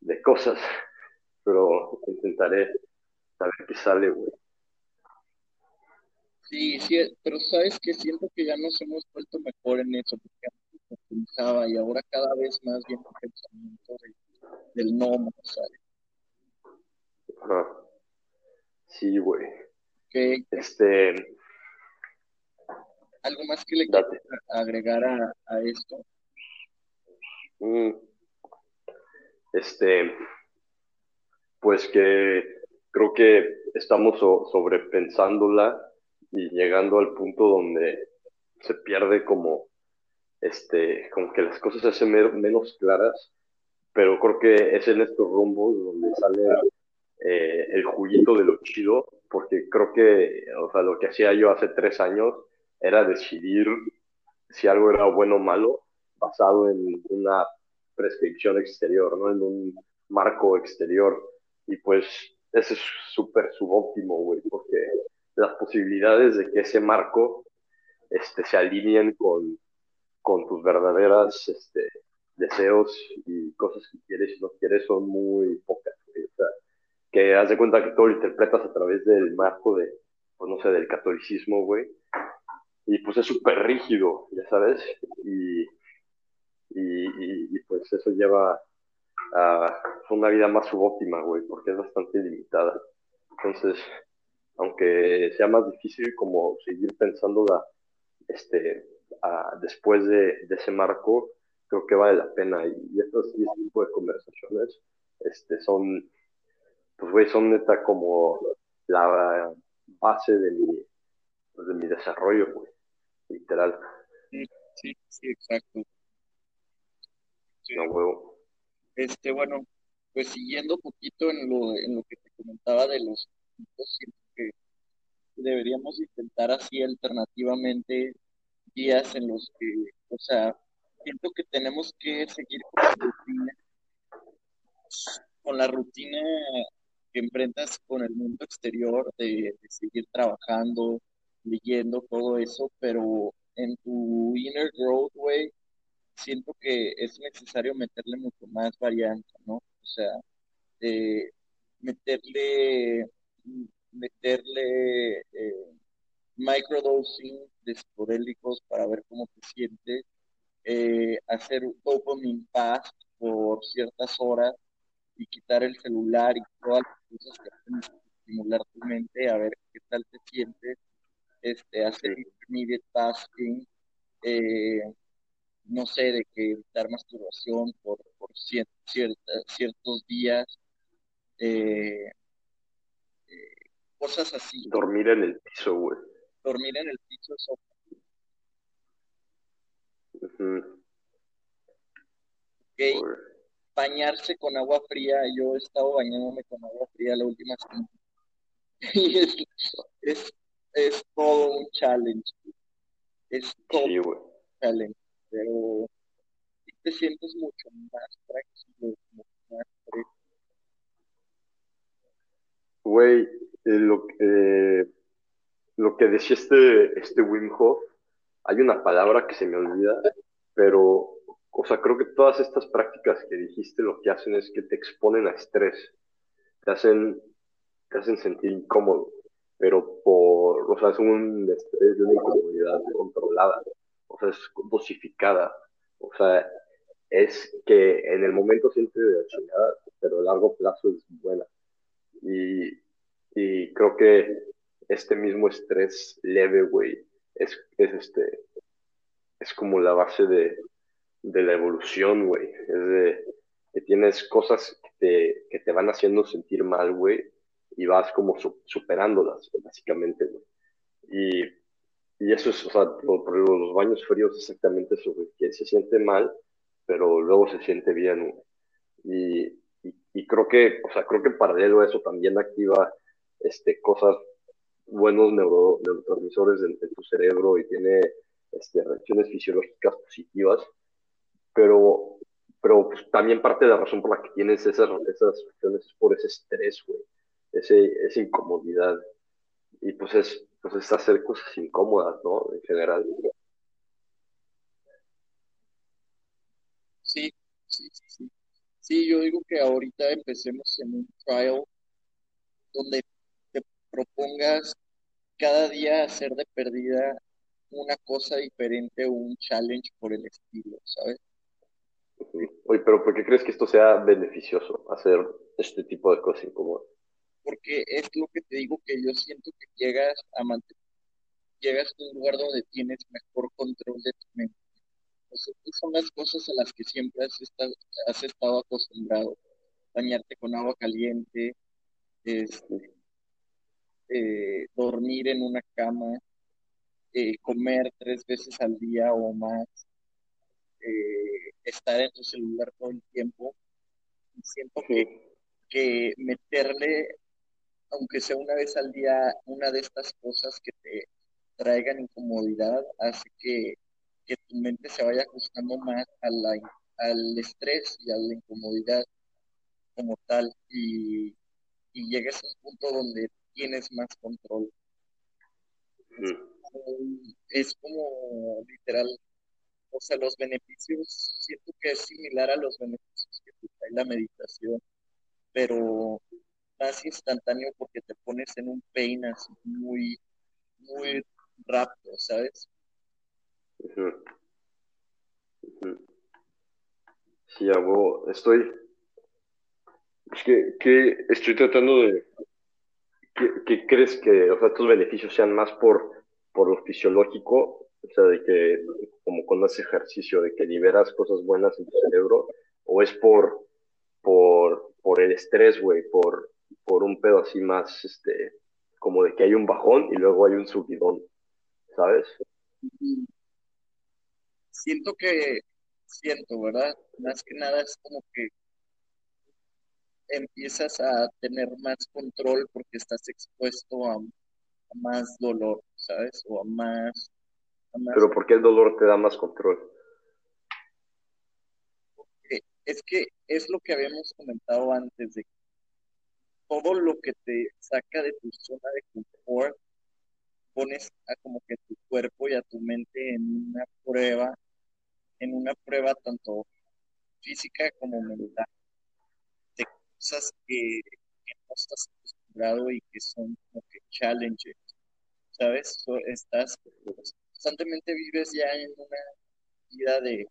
de cosas. Pero intentaré saber qué sale, güey. Sí, sí, pero sabes que siento que ya nos hemos vuelto mejor en eso, porque antes pensaba y ahora cada vez más bien el pensamiento del no, ¿sabes? Ajá. Sí, güey. Este. ¿Algo más que le quieras agregar a, a esto? Mm. Este, pues que creo que estamos sobrepensándola y llegando al punto donde se pierde como, este, como que las cosas se hacen menos claras, pero creo que es en estos rumbos donde sale eh, el juguito de lo chido, porque creo que, o sea, lo que hacía yo hace tres años era decidir si algo era bueno o malo basado en una prescripción exterior, ¿no? En un marco exterior. Y pues ese es súper subóptimo, güey, porque las posibilidades de que ese marco este, se alineen con, con tus verdaderas este, deseos y cosas que quieres y no quieres son muy pocas. O sea, que haz de cuenta que todo lo interpretas a través del marco de, pues no sé, del catolicismo, güey. Y pues es súper rígido, ya sabes. Y, y, y, pues eso lleva a una vida más subóptima, güey, porque es bastante limitada. Entonces, aunque sea más difícil como seguir pensando la, este, después de, ese marco, creo que vale la pena. Y, estos, este tipo de conversaciones este, son, pues, güey, son neta como la base de mi, pues, de mi desarrollo, güey, literal. Sí, sí, exacto. Este, bueno, pues siguiendo un poquito en lo, en lo que te comentaba de los siento que deberíamos intentar así alternativamente días en los que, o sea, siento que tenemos que seguir con la rutina, con la rutina que enfrentas con el mundo exterior, de, de seguir trabajando, leyendo, todo eso, pero en tu inner growth, way, siento que es necesario meterle mucho más varianza, ¿no? O sea, de meterle, meterle eh, microdosing de psicodélicos para ver cómo te sientes, eh, hacer dopamine fast por ciertas horas y quitar el celular y todas las cosas que hacen estimular tu mente, a ver qué tal te sientes, este, hacer intermediate fasting, eh, no sé, de que evitar masturbación por, por ciertos días, eh, eh, cosas así. Dormir en el piso, güey. Dormir en el piso es Bañarse con agua fría. Yo he estado bañándome con agua fría la última semana. y es, es, es, todo un challenge. Es todo un challenge pero te sientes mucho más tranquilo, más Güey, eh, lo, eh, lo que decía este, este Wim Hof, hay una palabra que se me olvida, pero, o sea, creo que todas estas prácticas que dijiste lo que hacen es que te exponen a estrés, te hacen, te hacen sentir incómodo, pero por, o sea, es un estrés de una incomodidad controlada o sea, es dosificada, o sea, es que en el momento siente de chingada, pero a largo plazo es buena. Y, y creo que este mismo estrés leve, güey, es, es, este, es como la base de, de la evolución, güey. Es de que tienes cosas que te, que te van haciendo sentir mal, güey, y vas como superándolas, básicamente. Y y eso es, o sea, por, los baños fríos exactamente eso, que se siente mal, pero luego se siente bien, Y, y, creo que, o sea, creo que paralelo a eso también activa este, cosas, buenos neuro, neurotransmisores en, tu cerebro y tiene este, reacciones fisiológicas positivas, pero, pero pues, también parte de la razón por la que tienes esas, esas reacciones es por ese estrés, güey, ese, esa incomodidad. Y pues es, pues es hacer cosas incómodas, ¿no? En general. Sí, sí, sí, sí. yo digo que ahorita empecemos en un trial donde te propongas cada día hacer de perdida una cosa diferente o un challenge por el estilo, ¿sabes? Oye, pero ¿por qué crees que esto sea beneficioso, hacer este tipo de cosas incómodas? Porque es lo que te digo que yo siento que llegas a llegas a un lugar donde tienes mejor control de tu mente. Pues son las cosas a las que siempre has estado, has estado acostumbrado. Bañarte con agua caliente, este, eh, dormir en una cama, eh, comer tres veces al día o más, eh, estar en tu celular todo el tiempo. siento que, que meterle, aunque sea una vez al día, una de estas cosas que te traigan incomodidad, hace que, que tu mente se vaya ajustando más a la, al estrés y a la incomodidad como tal y, y llegues a un punto donde tienes más control. Es como literal, o sea, los beneficios, siento que es similar a los beneficios que trae la meditación, pero más instantáneo porque te pones en un pain así muy, muy rápido, ¿sabes? Sí, hago, estoy, es que, que estoy tratando de, ¿qué, crees que, o sea, tus beneficios sean más por, por lo fisiológico, o sea, de que, como con ese ejercicio, de que liberas cosas buenas en tu cerebro, o es por, por, por el estrés, güey, por, por un pedo así más, este, como de que hay un bajón y luego hay un subidón, ¿sabes? Siento que, siento, ¿verdad? Más que nada es como que empiezas a tener más control porque estás expuesto a, más dolor, ¿sabes? O a más, Pero ¿por qué el dolor te da más control? es que es lo que habíamos comentado antes de todo lo que te saca de tu zona de confort pones a como que tu cuerpo y a tu mente en una prueba, en una prueba tanto física como mental cosas que, no estás acostumbrado y que son como que challenges, ¿sabes? estás, constantemente vives ya en una vida de,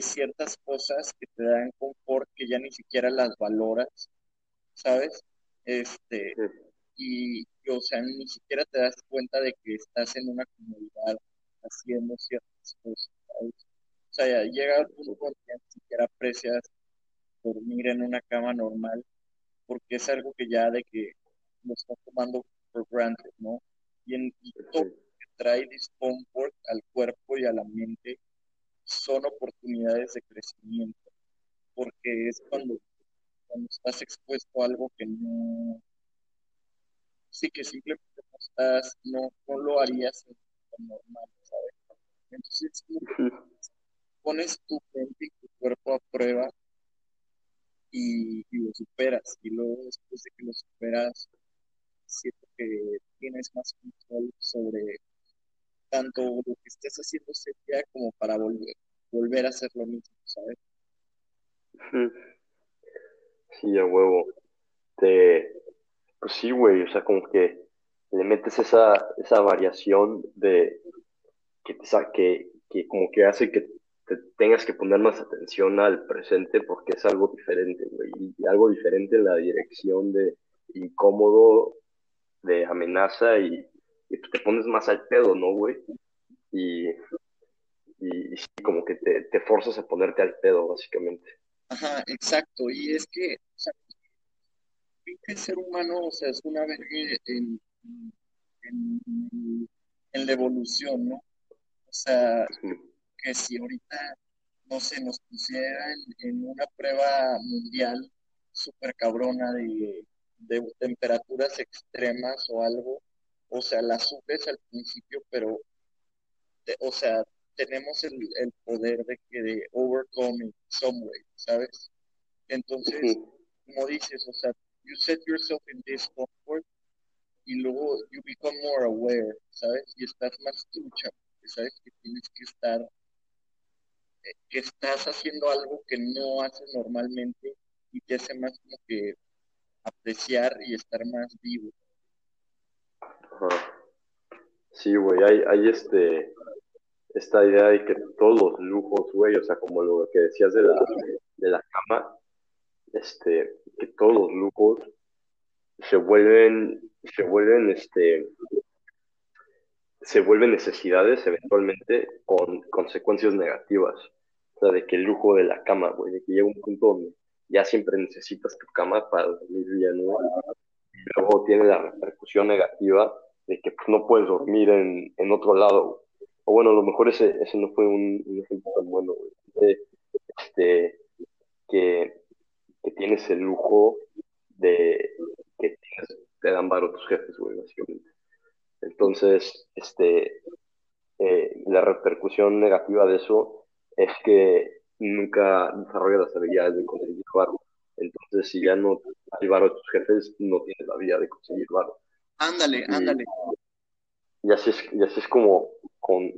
ciertas cosas que te dan confort que ya ni siquiera las valoras, ¿sabes? Este, y, o sea, ni siquiera te das cuenta de que estás en una comunidad haciendo ciertas cosas, ¿sabes? O sea, llega un punto en que ni siquiera aprecias dormir en una cama normal, porque es algo que ya de que lo estás tomando por granted, ¿no? Y, en, todo lo que trae discomfort al cuerpo y a la mente son oportunidades de crecimiento, porque es cuando, cuando estás expuesto a algo que no, sí que simplemente no estás, no, no lo harías normal, ¿sabes? Entonces, pones tu mente y tu cuerpo a prueba y, lo superas. Y luego después de que lo superas, siento que tienes más control sobre tanto lo que estés haciendo ese día como para volver, volver a hacer lo mismo, ¿sabes? Sí, a huevo. Te, pues sí, güey, o sea, como que le metes esa, esa variación de que, que, que como que hace que tengas que poner más atención al presente porque es algo diferente, güey, y algo diferente en la dirección de incómodo, de amenaza y, te pones más al pedo, ¿no, güey? Y, y, como que te, te forzas a ponerte al pedo, básicamente. Ajá, exacto, y es que, o sea, el ser humano, o sea, es una vez en, en, en la evolución, ¿no? O sea, que si ahorita, no sé, nos pusieran en una prueba mundial súper cabrona de, temperaturas extremas o algo, o sea, la subes al principio, pero, o sea, tenemos el, poder de que de overcoming some way, ¿sabes? Entonces, como dices, o sea, you set yourself in discomfort y luego you become more aware, ¿sabes? Y estás más trucha, ¿sabes? Que tienes que estar que estás haciendo algo que no haces normalmente y te hace más como que apreciar y estar más vivo. Sí, güey, hay, hay este, esta idea de que todos los lujos, güey, o sea, como lo que decías de la, de la cama, este, que todos los lujos se vuelven, se vuelven, este, se vuelven necesidades eventualmente con consecuencias negativas. O sea, de que el lujo de la cama, güey, de que llega un punto donde ya siempre necesitas tu cama para dormir bien, ¿no? Y luego tiene la repercusión negativa de que pues, no puedes dormir en, en otro lado. O bueno, a lo mejor ese, ese no fue un, ejemplo tan bueno, güey. Este, que, que tienes el lujo de que te dan varo tus jefes, güey, básicamente. Entonces, este, eh, la repercusión negativa de eso es que nunca desarrollas las habilidades de conseguir varo. Entonces, si ya no hay varo a tus jefes, no tienes la vida de conseguir varo. Ándale, ándale. Y así es, y así es como con,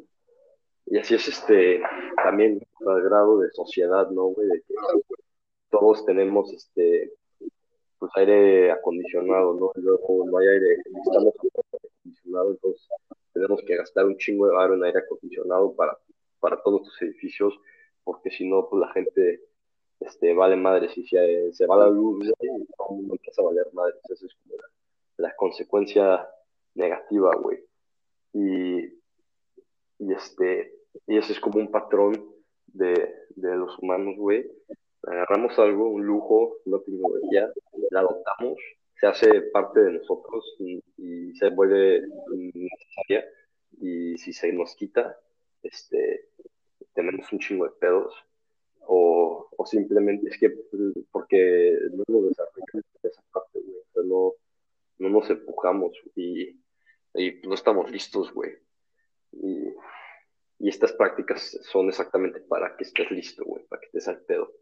y así es este, también al grado de sociedad, ¿no, güey? De que todos tenemos este, pues aire acondicionado, ¿no? Luego no hay aire, aire acondicionado, entonces tenemos que gastar un chingo de barro en aire acondicionado para, para todos los edificios, porque si no, pues la gente este, vale madre, si se, se va la luz, todo el mundo empieza a valer madre, esa es como la, consecuencia negativa, güey. Y, y, este, y ese es como un patrón de, de los humanos, güey, agarramos algo, un lujo, una tecnología, la adoptamos, se hace parte de nosotros y, se vuelve necesaria. Y si se nos quita, este, tenemos un chingo de pedos. O, o simplemente es que porque no nos desarrollamos esa parte, güey, no, no nos empujamos y, y no estamos listos, güey. Y, y estas prácticas son exactamente para que estés listo, güey, para que estés al pedo.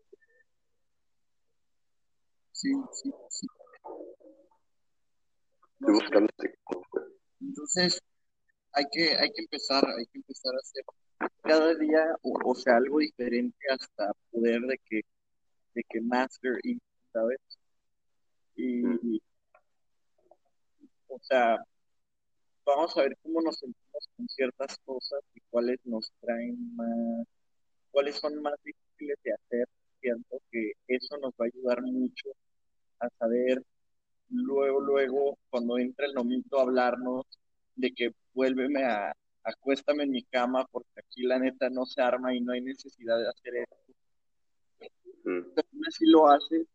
Sí, sí, sí. Entonces, hay que, hay que empezar, hay que empezar a hacer cada día, o, sea, algo diferente hasta poder de que, de que master y, ¿sabes? Y, o sea, vamos a ver cómo nos sentimos con ciertas cosas y cuáles nos traen más, cuáles son más difíciles de hacer. Siento que eso nos va a ayudar mucho a saber luego, luego, cuando entra el momento hablarnos de que vuélveme a, acuéstame en mi cama porque aquí la neta no se arma y no hay necesidad de hacer esto. Pero así lo hace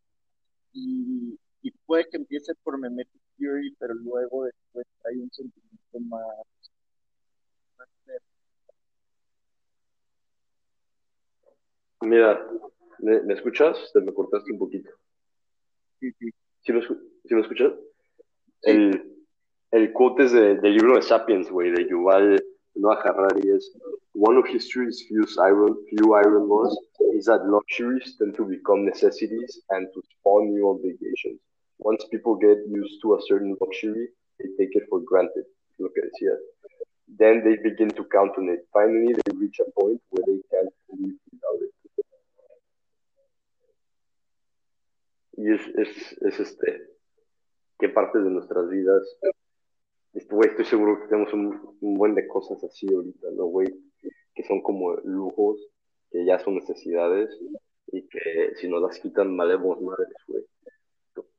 y, puede que empiece por Memetic Fury, pero luego después hay un sentimiento más, Mira, ¿me, escuchas? Te me cortaste un poquito. Sí, sí. ¿Sí lo, lo escuchas? El, el quote es de, del libro de Sapiens, güey, de Yuval Noah Harari es One of history's few iron, few iron laws is that luxuries tend to become necessities and to spawn new obligations. Once people get used to a certain luxury, they take it for granted. At it here. Then they begin to count on it. Finally, they reach a point where they can't live without it. Y es, es, es este, qué partes de nuestras vidas, güey, estoy seguro que tenemos un, un, buen de cosas así ahorita, ¿no, güey? Que son como lujos, que ya son necesidades y que si nos las quitan, valemos madres, güey.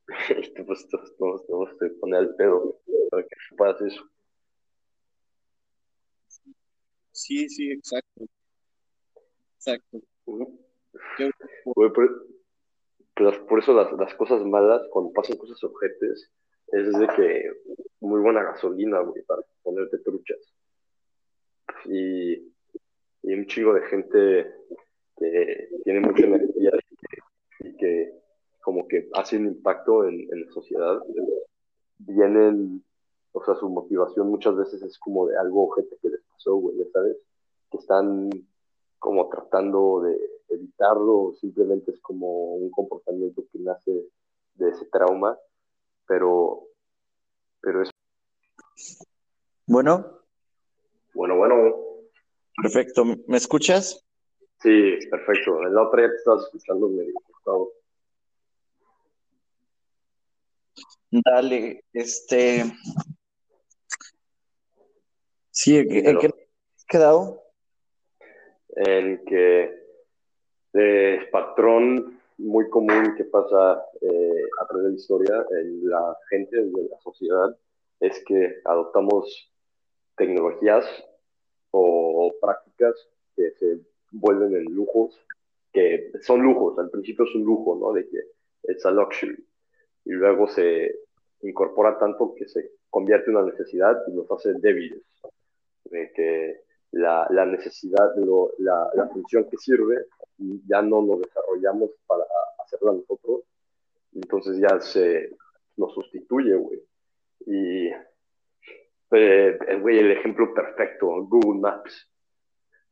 pues todos tenemos que poner al pedo para que puedas eso. Sí, sí, exacto. Exacto. Güey, por eso las, las, cosas malas, cuando pasan cosas objetes, es de que muy buena gasolina, güey, para ponerte truchas. Y, y un chingo de gente que tiene mucha energía y que, como que hace un impacto en, en, la sociedad, vienen, o sea, su motivación muchas veces es como de algo objeto que les pasó, güey, ¿sabes? Que están como tratando de evitarlo, simplemente es como un comportamiento que nace de ese trauma, pero, pero es... Bueno. Bueno, bueno. Perfecto, ¿me escuchas? Sí, perfecto. En la otra ya te estabas escuchando medio favor. Dale, este... Sí, ¿en qué has quedado? en que el patrón muy común que pasa eh, a través de la historia en la gente, de la sociedad, es que adoptamos tecnologías o prácticas que se vuelven en lujos que son lujos, al principio es un lujo, ¿no? De que es a luxury. Y luego se incorpora tanto que se convierte en una necesidad y nos hace débiles. De que la, la necesidad, lo, la, la, función que sirve, ya no nos desarrollamos para hacerla nosotros. Entonces ya se nos sustituye, güey. Y, eh, güey, el ejemplo perfecto, Google Maps,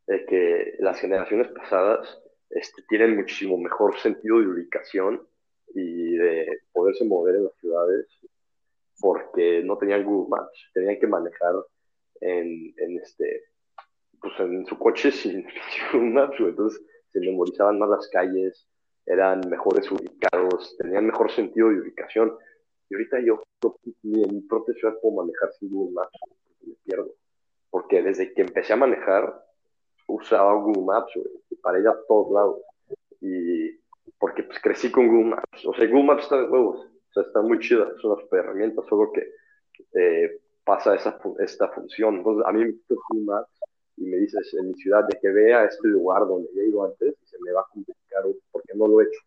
de que las generaciones pasadas este, tienen muchísimo mejor sentido de ubicación y de poderse mover en las ciudades porque no tenían Google Maps, tenían que manejar en, en este, pues en su coche sin, Google Maps, entonces se memorizaban más las calles, eran mejores ubicados, tenían mejor sentido de ubicación. Y ahorita yo ni en mi propia ciudad puedo manejar sin Google Maps, porque me pierdo. Porque desde que empecé a manejar, usaba Google Maps, para ir a todos lados. Y porque pues crecí con Google Maps. O sea, Google Maps está de huevos. O sea, está muy chida, es una herramienta, solo que eh, pasa esa, esta función. Entonces, a mí me gusta Google Maps y me dices en mi ciudad de que vea este lugar donde he ido antes y se me va a complicar porque no lo he hecho.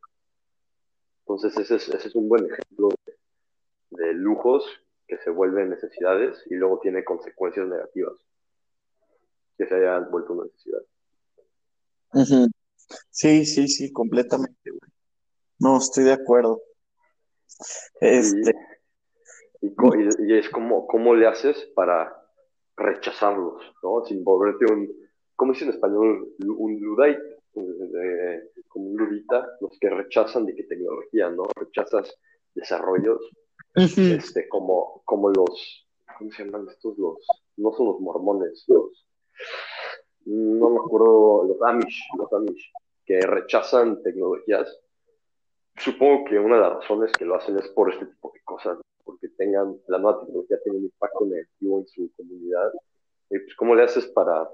Entonces, ese es, ese es un buen ejemplo de, de lujos que se vuelven necesidades y luego tiene consecuencias negativas que se hayan vuelto una necesidad. Sí, sí, sí, completamente, güey. No, estoy de acuerdo. Este. Y, y, es como, ¿cómo le haces para rechazarlos, ¿no? Sin volverte un, ¿cómo dice en español? Un ludite, como un ludita, los que rechazan de qué tecnología, ¿no? Rechazas desarrollos, este, como, como los, ¿cómo se llaman estos? Los, no son los mormones, los, no me acuerdo, los Amish, los Amish, que rechazan tecnologías. Supongo que una de las razones que lo hacen es por este tipo de cosas, porque tengan, la nueva tecnología tenga un impacto negativo en su comunidad. Y pues, ¿cómo le haces para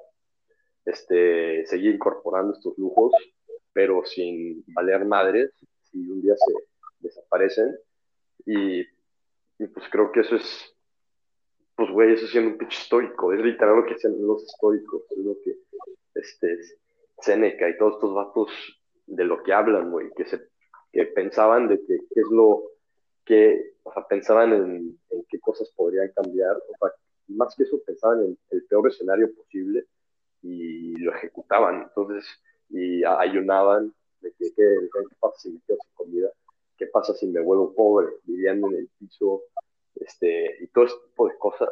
este, seguir incorporando estos lujos, pero sin valer madres si un día se desaparecen? Y, y pues creo que eso es pues güey, eso siendo un pinche histórico, es literal lo que hacían los históricos, es lo que este Seneca y todos estos vatos de lo que hablan, güey, que se que pensaban de que es lo que, o sea, pensaban en, qué cosas podrían cambiar, o sea, más que eso pensaban en el peor escenario posible y lo ejecutaban, entonces, y ayunaban de que, qué pasa si me quedo sin comida, qué pasa si me vuelvo pobre, viviendo en el piso, este, y todo ese tipo de cosas.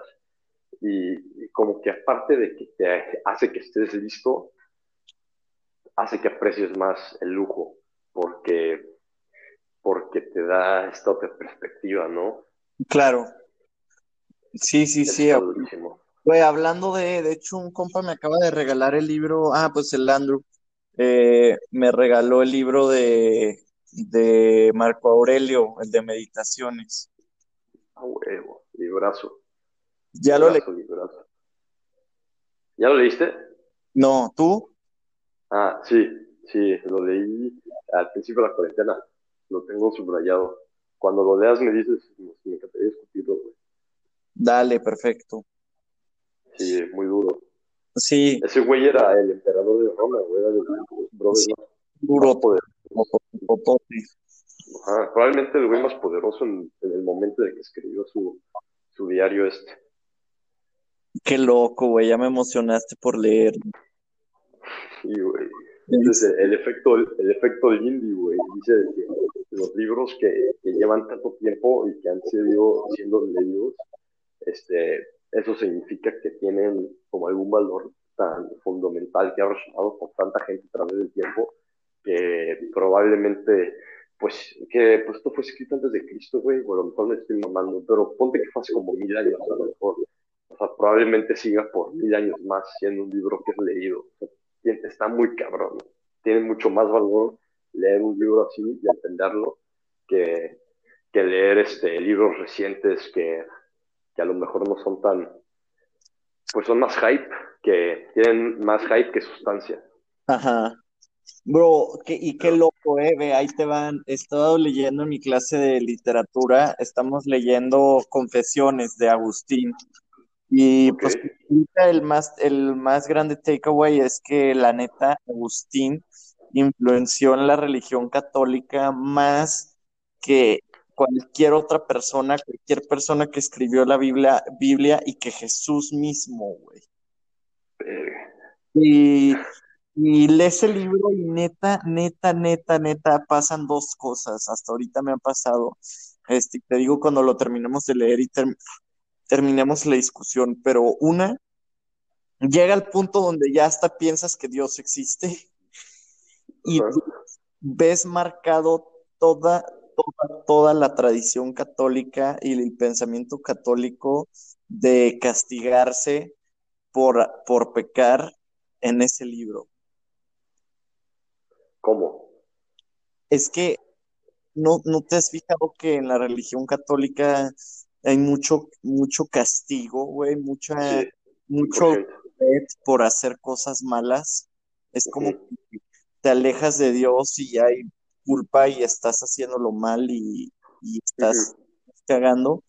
Y, como que aparte de que te hace que estés listo, hace que aprecies más el lujo, porque, porque te da esta otra perspectiva, ¿no? Claro. Sí, sí, sí. Güey, hablando de, de hecho, un compa me acaba de regalar el libro, ah, pues el Andrew, eh, me regaló el libro de, de Marco Aurelio, el de meditaciones. A huevo, librazo. Ya lo leí. ¿Ya lo leíste? No, ¿tú? Ah, sí, sí, lo leí al principio de la cuarentena. Lo tengo subrayado. Cuando lo leas me dices, me encantaría discutirlo, güey. Dale, perfecto. Sí, muy duro. Sí. Ese güey era el emperador de Roma, güey, era el brother sí, duro. Poder probablemente el güey más poderoso en, el momento de que escribió su, su diario este. Qué loco, güey, ya me emocionaste por leer. Sí, güey. Entonces, el efecto, el efecto del indie, güey, dice que los libros que, que, llevan tanto tiempo y que han sido siendo leídos, este, eso significa que tienen como algún valor tan fundamental que ha resonado por tanta gente a través del tiempo que probablemente pues que pues esto fue escrito antes de Cristo, güey, o a lo mejor me estoy mamando, pero ponte que fue hace como mil años, a lo mejor. O sea, probablemente siga por mil años más siendo un libro que es leído. O sea, está muy cabrón. Tiene mucho más valor leer un libro así y entenderlo que, que leer este, libros recientes que, que a lo mejor no son tan, pues son más hype, que tienen más hype que sustancia. Ajá. Bro, y qué loco, eh, ve, ahí te van. He estado leyendo en mi clase de literatura, estamos leyendo Confesiones de Agustín. Y pues el más, el más grande takeaway es que la neta, Agustín influenció en la religión católica más que cualquier otra persona, cualquier persona que escribió la Biblia, Biblia y que Jesús mismo, güey. Y, y lees el libro y neta, neta, neta, neta, pasan dos cosas. Hasta ahorita me han pasado. Este, te digo cuando lo terminemos de leer y terminemos la discusión, pero una, llega al punto donde ya hasta piensas que Dios existe y ves marcado toda, toda, toda la tradición católica y el pensamiento católico de castigarse por, por pecar en ese libro. ¿Cómo? Es que no, no te has fijado que en la religión católica hay mucho, mucho castigo, güey, mucha, mucho por hacer cosas malas. Es como que te alejas de Dios y hay culpa y estás haciéndolo mal y, estás cagando.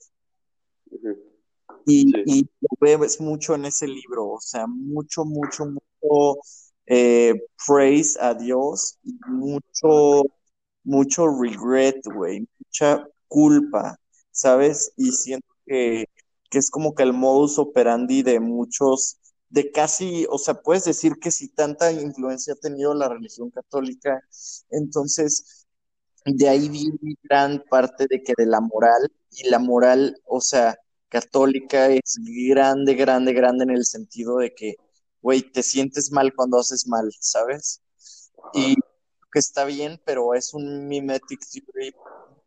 Y, y, lo ves mucho en ese libro, o sea, mucho, mucho, mucho eh, praise a Dios y mucho, mucho regret, güey, mucha culpa, ¿sabes? Y siento que, que es como que el modus operandi de muchos de casi, o sea, puedes decir que si tanta influencia ha tenido la religión católica, entonces de ahí viene gran parte de que de la moral, y la moral, o sea, católica es grande, grande, grande en el sentido de que, güey, te sientes mal cuando haces mal, ¿sabes? Y que está bien, pero es un mimetic theory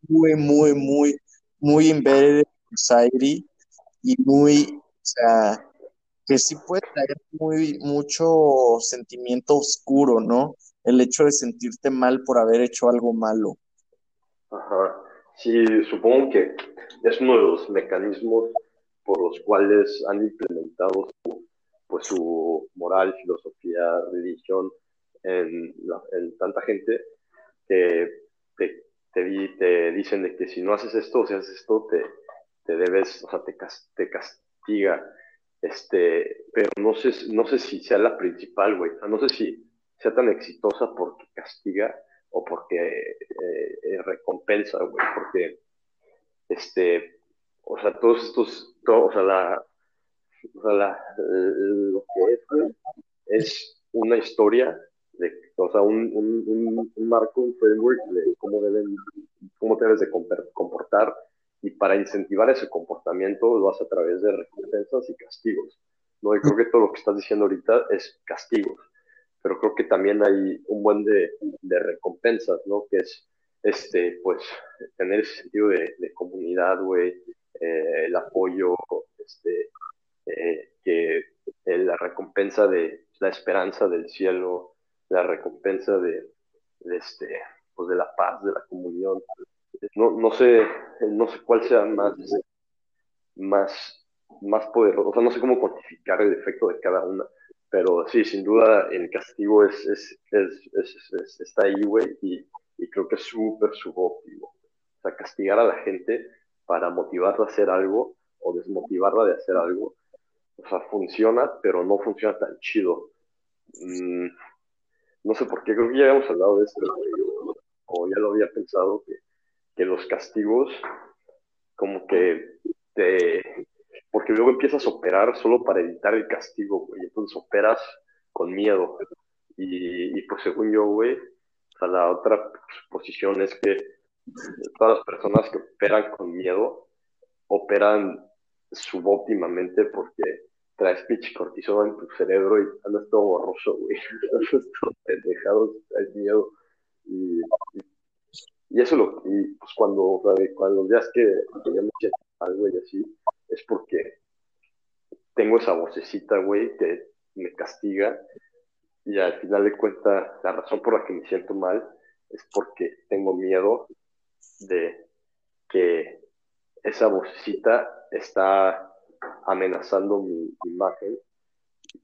muy, muy, muy, muy embedded en society y muy, o sea, que sí puede traer muy, mucho sentimiento oscuro, ¿no? El hecho de sentirte mal por haber hecho algo malo. Ajá. Sí, supongo que es uno de los mecanismos por los cuales han implementado su, pues, su moral, filosofía, religión en, tanta gente que te, te, dicen de que si no haces esto si haces esto, te, te debes, o sea, te, te castiga este, pero no sé, no sé si sea la principal, güey. no sé si sea tan exitosa porque castiga o porque eh, eh, recompensa, güey. Porque, este, o sea, todos estos, o sea, la, o sea, la, lo que es, güey, es una historia de, o sea, un, un, marco, un framework de cómo deben, cómo debes de comportar y para incentivar ese comportamiento lo hace a través de recompensas y castigos. ¿no? Y creo que todo lo que estás diciendo ahorita es castigos, pero creo que también hay un buen de, de recompensas, ¿no? Que es, este, pues, tener ese sentido de, de comunidad, güey, eh, el apoyo, este, eh, que eh, la recompensa de la esperanza del cielo, la recompensa de, este, pues de la paz, de la comunión, no, no sé, no sé cuál sea más, más, más poderoso, o sea, no sé cómo cuantificar el efecto de cada una, pero sí, sin duda el castigo es, es, es, está ahí, güey, y, y, creo que es súper subóptimo. O sea, castigar a la gente para motivarla a hacer algo o desmotivarla de hacer algo, o sea, funciona, pero no funciona tan chido. Mm, no sé por qué, creo que ya habíamos hablado de esto, o ya lo había pensado, que los castigos como que te... Porque luego empiezas a operar solo para evitar el castigo, güey. Entonces operas con miedo. Y, pues según yo, güey, o sea, la otra posición es que todas las personas que operan con miedo operan subóptimamente porque traes pinche cortisol en tu cerebro y andas todo borroso, güey. Andas todo traes miedo. Y, y y eso lo, y pues cuando, cuando veas que, que me algo y así, es porque tengo esa vocecita, güey, que me castiga y al final de cuentas la razón por la que me siento mal es porque tengo miedo de que esa vocecita está amenazando mi imagen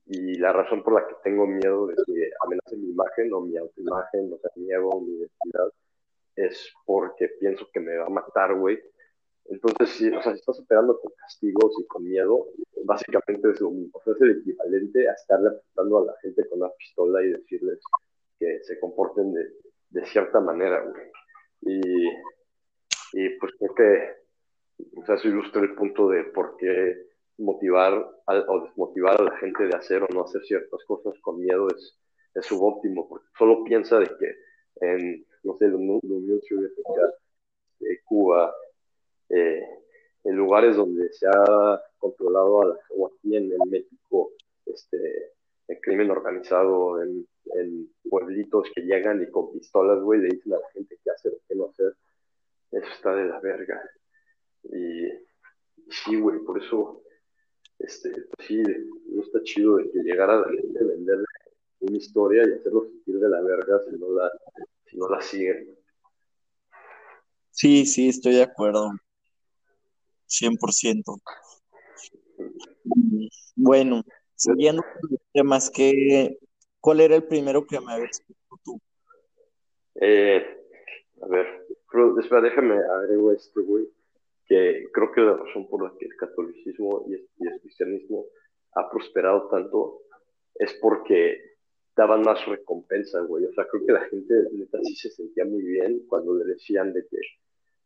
y la razón por la que tengo miedo de que amenace mi imagen o mi autoimagen, o sea, mi ego, mi identidad, es porque pienso que me va a matar, güey. Entonces, si, o sea, si estás operando con castigos y con miedo, básicamente es, o sea, es el equivalente a estarle apuntando a la gente con una pistola y decirles que se comporten de, de cierta manera, güey. Y, y pues creo que o sea, eso ilustra el punto de por qué motivar o desmotivar a la gente de hacer o no hacer ciertas cosas con miedo es, es subóptimo, porque solo piensa de que en, no sé, la Unión Soviética, eh, Cuba, eh, en lugares donde se ha controlado, a o aquí en, México, este, el crimen organizado, en, en, pueblitos que llegan y con pistolas, güey, le dicen a la gente qué hacer, qué no hacer, eso está de la verga. Y, sí, güey, por eso, este, pues sí, no está chido de que llegara la gente a venderle una historia y hacerlo sentir de la verga si no la, si no la siguen. Sí, sí, estoy de acuerdo. 100%. Bueno, siguiendo con los temas, ¿qué, ¿cuál era el primero que me habías visto tú? Eh, a ver, espera, déjame agrego este, güey, que creo que la razón por la que el catolicismo y el cristianismo ha prosperado tanto es porque daban más recompensa, güey. O sea, creo que la gente neta sí se sentía muy bien cuando le decían de que,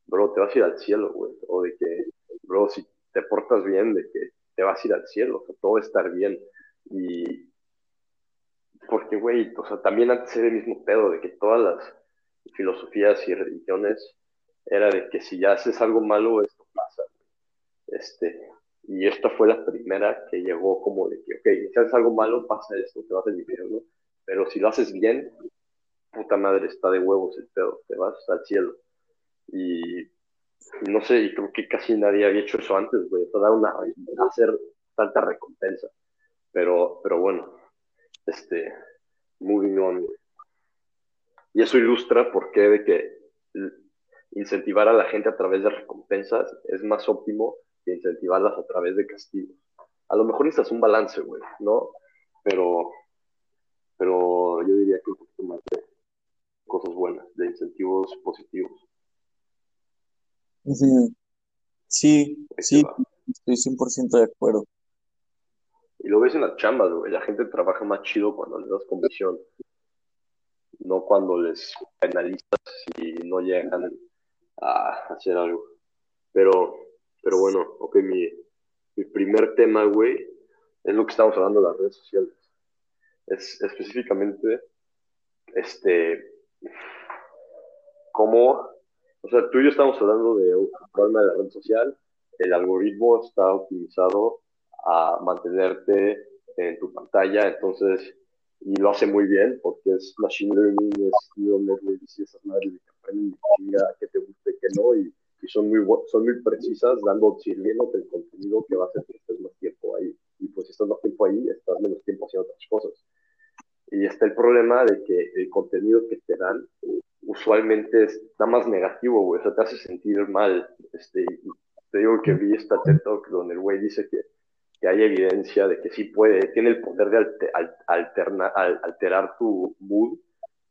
bro, te vas a ir al cielo, güey. O de que, bro, si te portas bien, de que te vas a ir al cielo, o sea, todo va a estar bien. Y porque, güey, o sea, también antes era el mismo pedo de que todas las filosofías y religiones era de que si ya haces algo malo, esto pasa. Este, y esta fue la primera que llegó como de que, ok, si haces algo malo, pasa esto, te vas al infierno. Pero si lo haces bien, puta madre, está de huevos el pedo, te vas al cielo. Y, no sé, y creo que casi nadie había hecho eso antes, güey, dar una, hacer tanta recompensa. Pero, pero bueno, este, moving on, Y eso ilustra por qué de que incentivar a la gente a través de recompensas es más óptimo que incentivarlas a través de castigos. A lo mejor necesitas un balance, güey, ¿no? Pero pero yo diría que un poquito más de cosas buenas, de incentivos positivos. Sí, sí, estoy 100% de acuerdo. Y lo ves en las chambas, güey, la gente trabaja más chido cuando les das comisión, no cuando les penalizas y no llegan a hacer algo. Pero, pero bueno, ok, mi, mi primer tema, güey, es lo que estamos hablando de las redes sociales es específicamente, este, cómo, o sea, tú y yo estamos hablando de un problema de la red social, el algoritmo está optimizado a mantenerte en tu pantalla, entonces, y lo hace muy bien porque es machine learning, es neural network y esas madres aprenden que te guste, que no, y, y, son, muy, son muy precisas, dando, sirviéndote el contenido que va a hacer que estés más tiempo ahí. Y pues si estás más tiempo ahí, estás menos tiempo haciendo otras cosas. Y está el problema de que el contenido que te dan usualmente está más negativo, güey. O sea, te hace sentir mal. Este, te digo que vi esta TED Talk donde el güey dice que, que, hay evidencia de que sí puede, tiene el poder de alterna, alterar tu mood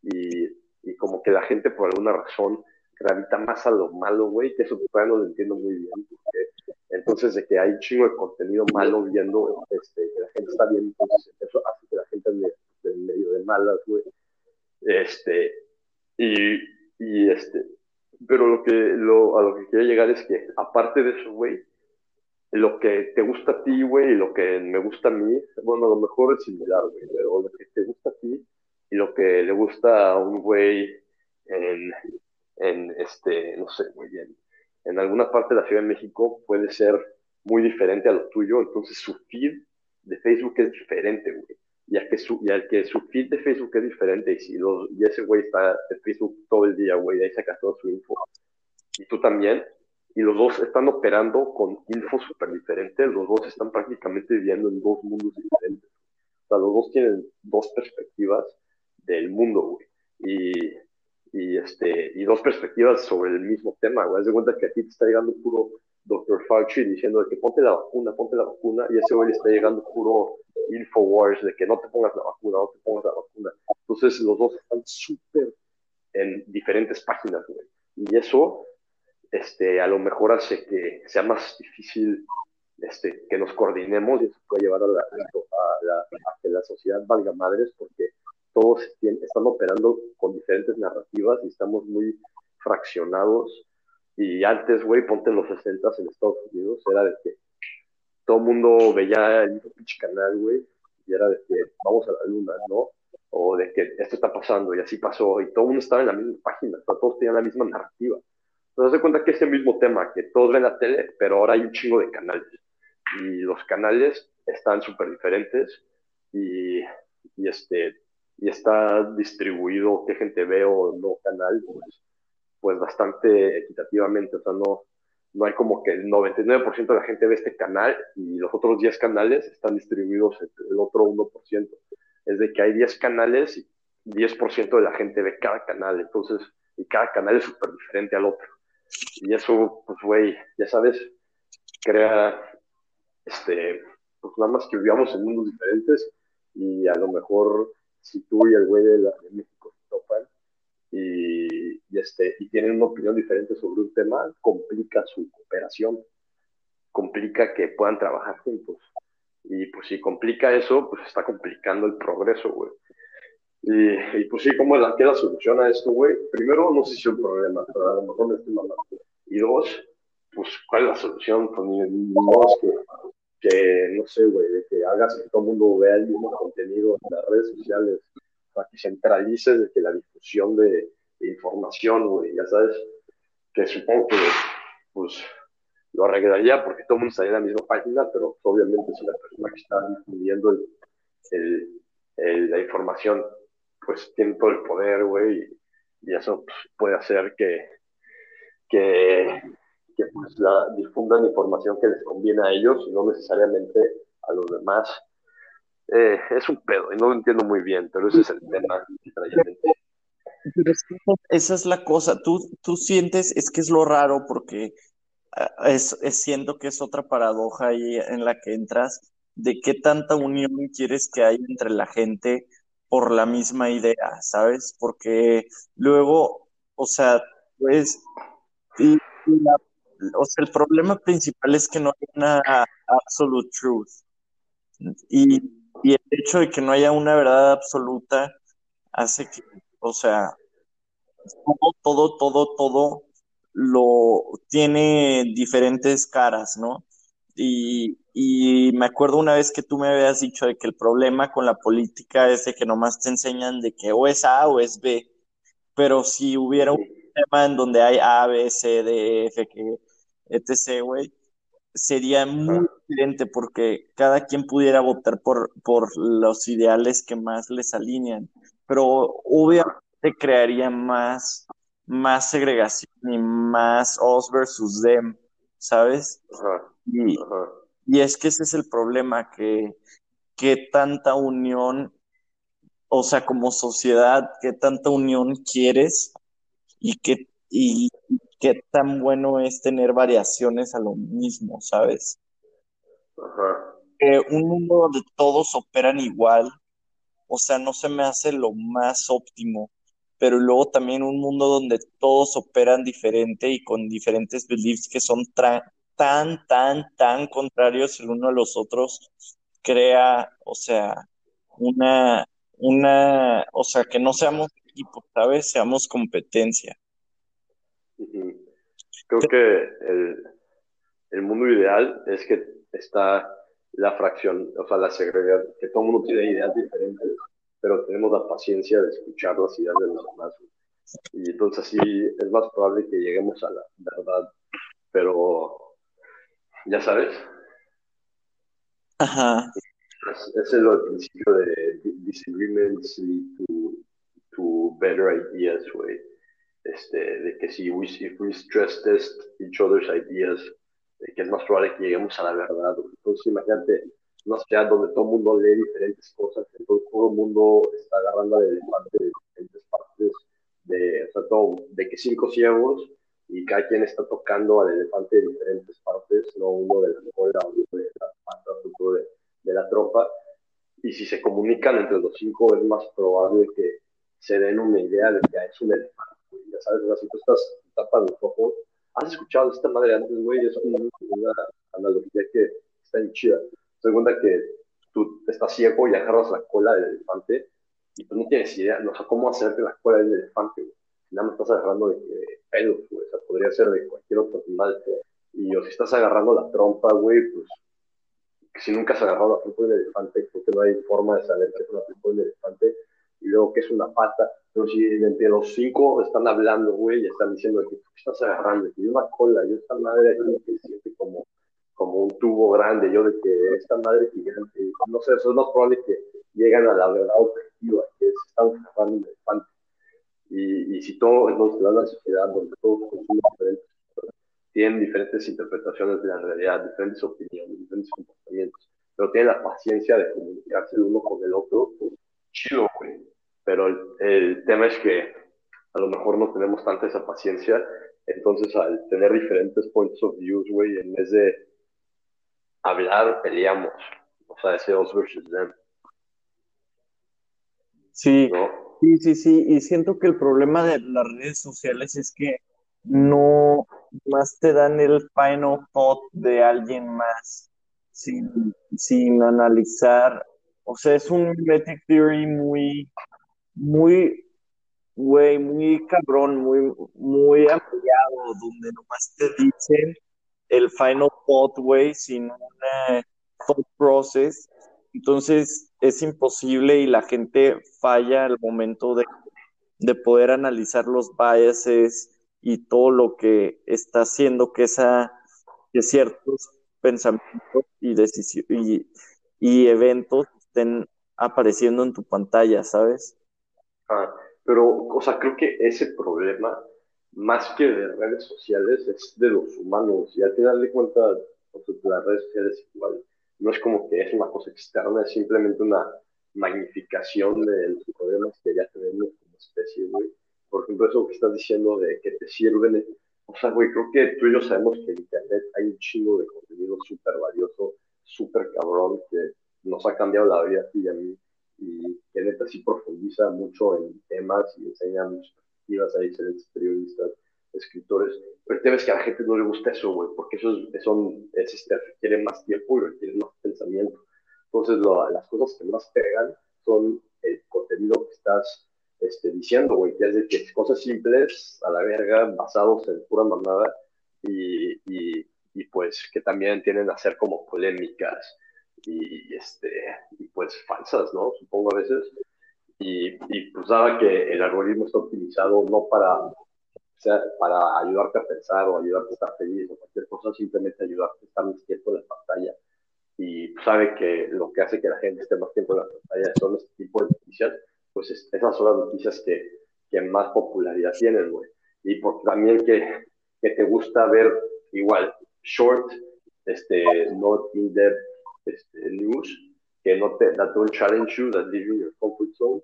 y, y, como que la gente por alguna razón gravita más a lo malo, güey, que eso todavía no lo entiendo muy bien. entonces, de que hay chingo de contenido malo viendo, este, que la gente está viendo, entonces eso hace que la gente en medio de malas, güey. Este, y, y este, pero lo que, lo, a lo que quiero llegar es que, aparte de eso, güey, lo que te gusta a ti, güey, y lo que me gusta a mí, bueno, a lo mejor es similar, güey, pero lo que te gusta a ti lo que le gusta a un güey en, en este, no sé, muy bien, en alguna parte de la Ciudad de México puede ser muy diferente a lo tuyo, entonces su feed de Facebook es diferente, güey y al que su, y que su feed de Facebook es diferente, y, si los, y ese güey está en Facebook todo el día, güey, ahí saca toda su info, y tú también, y los dos están operando con info súper diferente, los dos están prácticamente viviendo en dos mundos diferentes. O sea, los dos tienen dos perspectivas del mundo, güey. Y, y, este, y dos perspectivas sobre el mismo tema, güey. Haz de cuenta que a ti te está llegando puro Dr. Fauci diciendo que ponte la vacuna, ponte la vacuna, y ese güey le está llegando puro Infowars de que no te pongas la vacuna, no te pongas la vacuna. Entonces los dos están súper en diferentes páginas, güey. Y eso, este, a lo mejor hace que sea más difícil este, que nos coordinemos y eso puede llevar a, la, a, a que la sociedad valga madres porque todos están operando con diferentes narrativas y estamos muy fraccionados. Y antes, güey, ponte en los 60 en Estados Unidos, era de que todo el mundo veía el mismo pinche canal, güey, y era de que vamos a la luna, ¿no? O de que esto está pasando y así pasó, y todo el mundo estaba en la misma página, todos tenían la misma narrativa. Entonces, se cuenta que este mismo tema, que todos ven la tele, pero ahora hay un chingo de canales. Y los canales están súper diferentes y, y, este, y está distribuido qué gente ve o no canal, pues, pues bastante equitativamente. O sea, no, no hay como que el 99% de la gente ve este canal y los otros 10 canales están distribuidos entre el otro 1%. Es de que hay 10 canales y 10% de la gente ve cada canal, entonces, y cada canal es súper diferente al otro. Y eso, pues, güey, ya sabes, crea, este, pues nada más que vivamos en mundos diferentes y a lo mejor si tú y el güey de, de México se topan y y, este, y tienen una opinión diferente sobre un tema, complica su cooperación, complica que puedan trabajar juntos. Y pues si complica eso, pues está complicando el progreso, güey. Y, pues sí, ¿cómo es la, qué la solución a esto, güey? Primero, no sé si es un problema, pero a lo mejor me estoy mamando. Y dos, pues, ¿cuál es la solución? Pues ni, que, que, no sé, güey, de que hagas que todo el mundo vea el mismo contenido en las redes sociales, para que centralices de que la difusión de, información, güey, ya sabes, que supongo que, pues, lo arreglaría porque todo el mundo estaría en la misma página, pero obviamente si la persona que está difundiendo el, la información, pues tiene todo el poder, güey, y, eso pues, puede hacer que, que, pues, la, difundan información que les conviene a ellos y no necesariamente a los demás. Eh, es un pedo y no lo entiendo muy bien, pero ese es el tema que esa es la cosa, tú, tú sientes, es que es lo raro porque ah, es, siento que es otra paradoja ahí en la que entras de qué tanta unión quieres que haya entre la gente por la misma idea, ¿sabes? Porque luego, o sea, pues, o sea, el problema principal es que no hay una absolute truth. Y, y el hecho de que no haya una verdad absoluta hace que o sea, todo, todo, todo, todo lo tiene diferentes caras, ¿no? Y, y, me acuerdo una vez que tú me habías dicho de que el problema con la política es de que nomás te enseñan de que o es A o es B, pero si hubiera un tema en donde hay A, B, C, D, F, que, etc., güey, sería muy diferente porque cada quien pudiera votar por, por los ideales que más les alinean pero obviamente crearía más, más segregación y más us versus them, ¿sabes? y, y, es que ese es el problema, que, que tanta unión, o sea, como sociedad, qué tanta unión quieres y qué, y qué tan bueno es tener variaciones a lo mismo, ¿sabes? un mundo donde todos operan igual o sea, no se me hace lo más óptimo, pero luego también un mundo donde todos operan diferente y con diferentes beliefs que son tan, tan, tan contrarios el uno a los otros, crea, o sea, una, una, o sea, que no seamos equipo, ¿sabes? Seamos competencia. Creo que el, el mundo ideal es que está la fracción, o sea, la segregación, que todo el mundo tiene ideas diferentes, pero tenemos la paciencia de escuchar las ideas de los demás. Y entonces sí, es más probable que lleguemos a la verdad, pero ya sabes. Ajá. Ese es el principio de disagreements to, to better ideas, güey. Este, de que si we, if we stress test each other's ideas, que es más probable que lleguemos a la verdad. Entonces, imagínate una sociedad donde todo el mundo lee diferentes cosas, entonces todo el mundo está agarrando el elefante de diferentes partes, de, o sea, todo, de que cinco ciegos y cada quien está tocando al elefante de diferentes partes, no uno de la cola, uno de las patas, otro de, de la tropa. Y si se comunican entre los cinco, es más probable que se den una idea de que es un elefante. Ya sabes, o sea, si tú estás tapas los ojos, ¿Has escuchado esta madre antes, güey? Es una, una analogía que está chida. Segunda que tú estás ciego y agarras la cola del elefante y pues no tienes idea, no sé cómo hacerte la cola del elefante, güey. Nada más estás agarrando de, pelos, güey, o sea, podría ser de cualquier otro animal. Y o si estás agarrando la trompa, güey, pues si nunca has agarrado la trompa del elefante, porque no hay forma de saber qué es una trompa del elefante, y luego qué es una pata, pero si entre los cinco están hablando, güey, y están diciendo que estás agarrando, que yo una cola, yo esta madre aquí que siente como, como un tubo grande, yo de que esta madre gigante, no sé, eso es más probable que llegan a la verdad objetiva, que es están agarrando un elefante. Y, y si todo, entonces, la sociedad donde todos consumen diferentes tienen diferentes interpretaciones de la realidad, diferentes opiniones, diferentes comportamientos, pero tienen la paciencia de comunicarse el uno con el otro, chido, güey. Pero el, tema es que a lo mejor no tenemos tanta esa paciencia, entonces al tener diferentes points of view, güey, en vez de hablar, peleamos. O sea, ese us versus them. Sí, sí, sí, sí. Y siento que el problema de las redes sociales es que no más te dan el final thought de alguien más sin, sin analizar. O sea, es un mimetic theory muy, muy, güey, muy cabrón, muy, muy ampliado, donde nomás te dicen el final thought, güey, sin un thought process. Entonces es imposible y la gente falla al momento de, de poder analizar los biases, y todo lo que está haciendo que, esa, que ciertos pensamientos y, y, y eventos estén apareciendo en tu pantalla, ¿sabes? Ah, pero, o sea, creo que ese problema, más que de redes sociales, es de los humanos. Y al final de cuentas, las redes sociales igual, no es como que es una cosa externa, es simplemente una magnificación de los problemas que ya tenemos como especie, güey por ejemplo, eso que estás diciendo de que te sirven, o sea, güey, creo que tú y yo sabemos que en Internet hay un chingo de contenido súper valioso, súper cabrón, que nos ha cambiado la vida a ti y a mí, y que neta sí profundiza mucho en temas y enseña muchas perspectivas a diferentes periodistas, escritores, pero el tema es que a la gente no le gusta eso, güey, porque eso es, son, es, este, requiere más tiempo y requiere más pensamiento. Entonces, las cosas que más pegan son el contenido que estás este, diciendo, güey, que es de que cosas simples a la verga, basados en pura mamada, y, y, y pues que también tienen a ser como polémicas y, este, y pues falsas, ¿no? Supongo a veces. Y, y pues daba que el algoritmo está optimizado no para, o sea, para ayudarte a pensar o ayudarte a estar feliz o cualquier cosa, simplemente ayudarte a estar más tiempo en la pantalla. Y sabe que lo que hace que la gente esté más tiempo en la pantalla son este tipo de noticias pues esas son las noticias que, que más popularidad tienen, güey. Y por, también que, que te gusta ver igual short, este, not in-depth este, news, que no te, that don't challenge you, that leave you your comfort zone.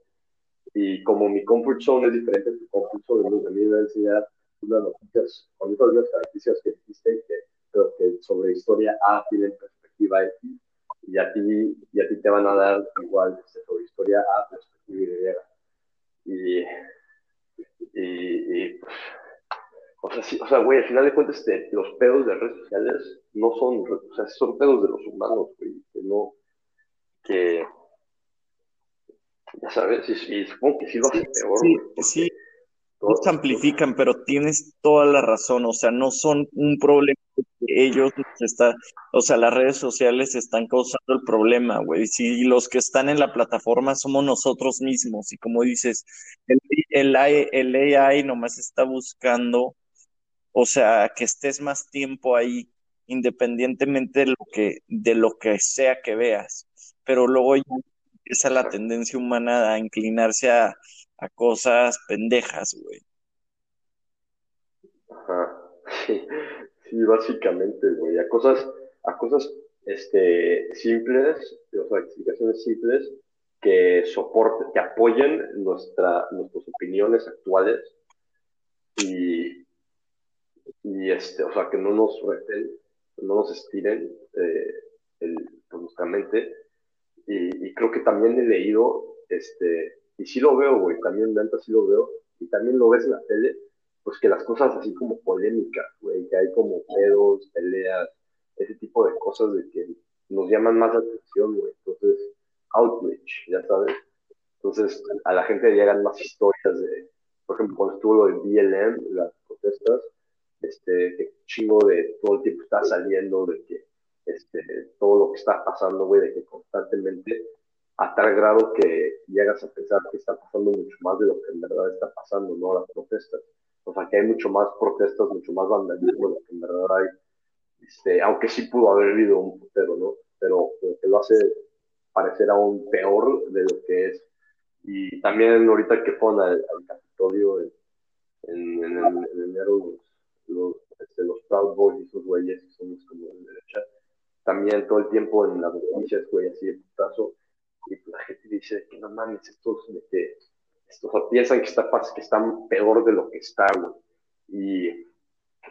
Y como mi comfort zone es diferente a tu comfort zone, a mí me va a enseñar unas noticias, con todas las características que dijiste, que, pero que sobre historia A tienen perspectiva X, y a ti, y a ti te van a dar igual este, sobre historia A, perspectiva y, y, pues, o sea, sí, o sea, güey, al final de cuentas, este, los pedos de redes sociales no son, o sea, son pedos de los humanos, güey, que no, que, ya sabes, y, supongo que sí lo hace peor, sí, sí, los amplifican, pero tienes toda la razón, o sea, no son un problema que ellos está, o sea, las redes sociales están causando el problema, güey. Si los que están en la plataforma somos nosotros mismos, y como dices, el, el, el AI nomás está buscando, o sea, que estés más tiempo ahí, independientemente de lo que, de lo que sea que veas. Pero luego ya empieza la tendencia humana a inclinarse a a cosas pendejas, güey. Ajá, sí, sí, básicamente, güey, a cosas, a cosas, este, simples, o sea, explicaciones simples que soporten, que apoyen nuestra, nuestras opiniones actuales y, y este, o sea, que no nos reten, no nos estiren eh, el, pues. Y, y creo que también he leído, este, y sí lo veo, güey, también venta sí lo veo, y también lo ves en la tele, pues que las cosas así como polémicas, güey, que hay como pedos, peleas, ese tipo de cosas de que nos llaman más la atención, güey. Entonces, outreach, ya sabes. Entonces, a la gente llegan más historias de, por ejemplo, cuando estuvo lo del BLM, las protestas, este, chingo de todo el tiempo está saliendo, de que este, todo lo que está pasando, güey, de que constantemente, a tal grado que llegas a pensar que está pasando mucho más de lo que en verdad está pasando, ¿no? Las protestas. O sea, que hay mucho más protestas, mucho más vandalismo de lo que en verdad hay. Este, aunque sí pudo haber habido un putero, ¿no? Pero que lo hace parecer aún peor de lo que es. Y también ahorita que fueron al, Capitolio en, en, en, enero los, este, los, Proud Boys y esos güeyes que son como de derecha, también todo el tiempo en las noticias, güey, así de putazo, y la gente dice que no mames, estos, de que, estos piensan que, está, que están peor de lo que está, güey, y,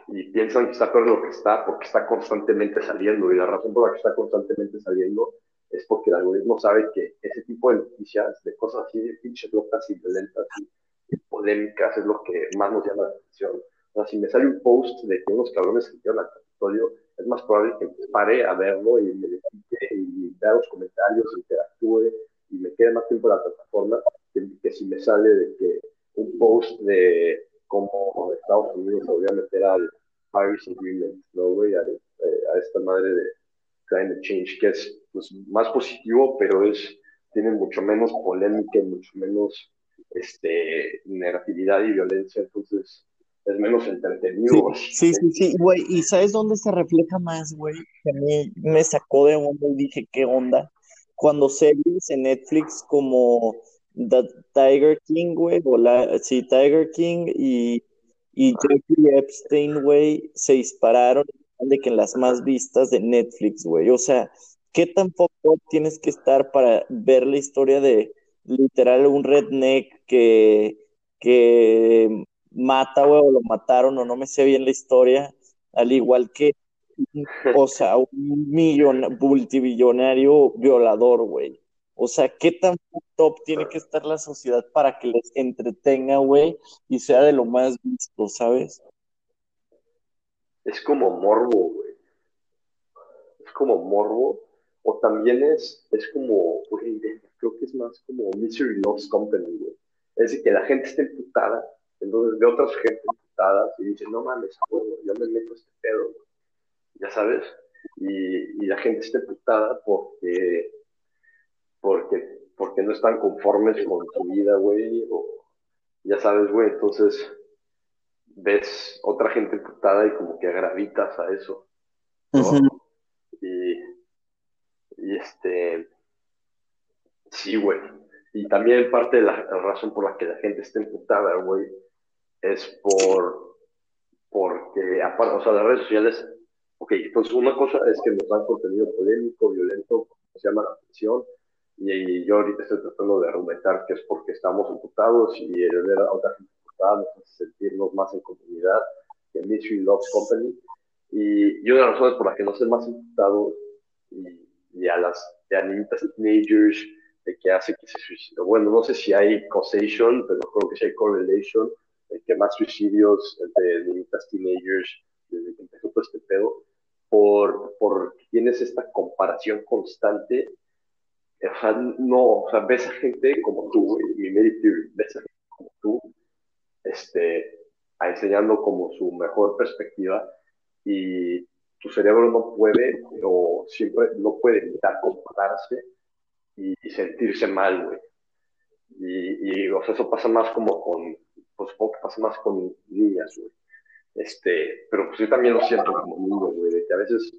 y piensan que está peor de lo que está porque está constantemente saliendo, y la razón por la que está constantemente saliendo es porque el algoritmo sabe que ese tipo de noticias, de cosas así de pinches locas y violentas y polémicas es lo que más nos llama la atención. O sea, si me sale un post de que unos cabrones se metieron al Capitolio, es más probable que pare a verlo y me quite y vea los comentarios, interactúe y me quede más tiempo en la plataforma que, si me sale de que un post de cómo Estados Unidos se volvió a meter al Paris Agreement, ¿no, güey? A, a, esta madre de climate change, que es pues, más positivo, pero es tiene mucho menos polémica y mucho menos este, negatividad y violencia, entonces es menos entretenido. Sí, sí, sí, güey. ¿Y sabes dónde se refleja más, güey? Que a mí me sacó de onda y dije, ¿qué onda? Cuando series en Netflix como The Tiger King, güey, o la, sí, Tiger King y, y Jeffrey Epstein, güey, se dispararon de que en las más vistas de Netflix, güey. O sea, ¿qué tan poco tienes que estar para ver la historia de literal un redneck que, que mata, güey, o lo mataron, o no me sé bien la historia, al igual que, o sea, un millon, multibillonario violador, güey. O sea, ¿qué tan top tiene que estar la sociedad para que les entretenga, güey, y sea de lo más visto, ¿sabes? Es como morbo, güey. Es como morbo. O también es, es como, güey, creo que es más como Misery Loves Company, güey. Es decir, que la gente esté imputada entonces ve otras gente imputadas y dice, no mames, yo me meto este pedo, ya sabes, y, la gente está imputada porque, porque, porque no están conformes con su vida, güey, o ya sabes, güey, entonces ves otra gente imputada y como que gravitas a eso, y, y este, sí, güey. Y también parte de la razón por la que la gente está imputada, güey, es por, porque, aparte, o sea, las redes sociales, ok, entonces una cosa es que nos dan contenido polémico, violento, se llama la atención, y, yo ahorita estoy tratando de argumentar que es porque estamos imputados y el ver a otra gente imputada nos hace sentirnos más en comunidad, que Mystery Loves Company, y, y una de las razones por las que no sé más imputados y, y, a las a niñitas teenagers de que hace que se suicide. Bueno, no sé si hay causation, pero creo que sí hay correlation que más suicidios entre niñitas teenagers desde que empezó todo este pedo, por, por tienes esta comparación constante. O sea, no, o sea, ves a gente como tú, mi ves a gente como tú, este, enseñando como su mejor perspectiva y tu cerebro no puede o siempre no puede evitar compararse y, sentirse mal, güey. Y, y, o sea, eso pasa más como con pues poco pasa más con niñas, güey. Este, pero pues yo también lo siento como niño, güey, de que a veces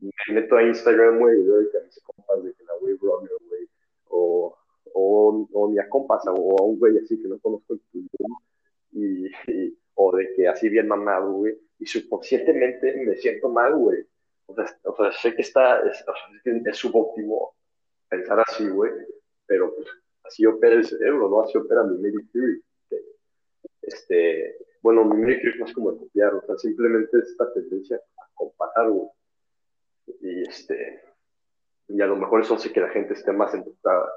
me meto a Instagram, güey, y veo que a mis compas de que la güey runner, güey, o, o, o a compas, o a un güey así que no conozco el y, y, o de que así bien mamado, güey, y subconscientemente me siento mal, güey. O sea, o sea, sé que está, es, es subóptimo pensar así, güey, pero pues así opera el cerebro, ¿no? Así opera mi Mary Theory este, bueno, mi es más como copiar, o sea, simplemente esta tendencia a comparar, Y este, y a lo mejor eso hace que la gente esté más entusiasmada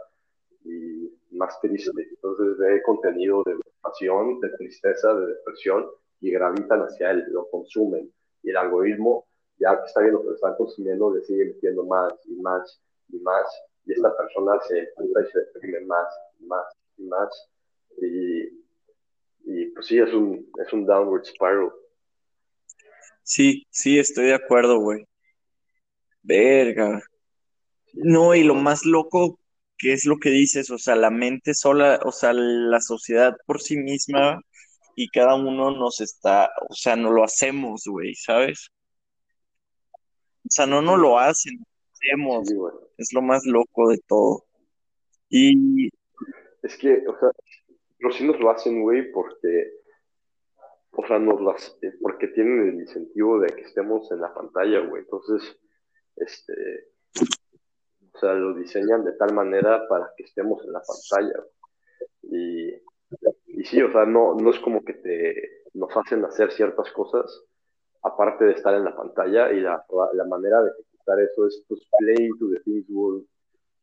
y más triste. Entonces ve contenido de pasión, de tristeza, de depresión y gravitan hacia él, lo consumen. Y el algoritmo, ya que está viendo que lo están consumiendo, le sigue metiendo más y más y más. Y esta persona se y se deprime más más y más. Y, y pues sí, es un, es un downward spiral. Sí, sí, estoy de acuerdo, güey. Verga. No, y lo más loco que es lo que dices, o sea, la mente sola, o sea, la sociedad por sí misma y cada uno nos está, o sea, no lo hacemos, güey, ¿sabes? O sea, no nos lo hacen, lo hacemos. Sí. Es lo más loco de todo. Y Es que, o sea, pero sí nos lo hacen, güey, porque, o sea, nos las, eh, porque tienen el incentivo de que estemos en la pantalla, güey. Entonces, este, o sea, lo diseñan de tal manera para que estemos en la pantalla. Y, y sí, o sea, no, no es como que te, nos hacen hacer ciertas cosas, aparte de estar en la pantalla, y la, la manera de ejecutar eso es, pues, play to the things world.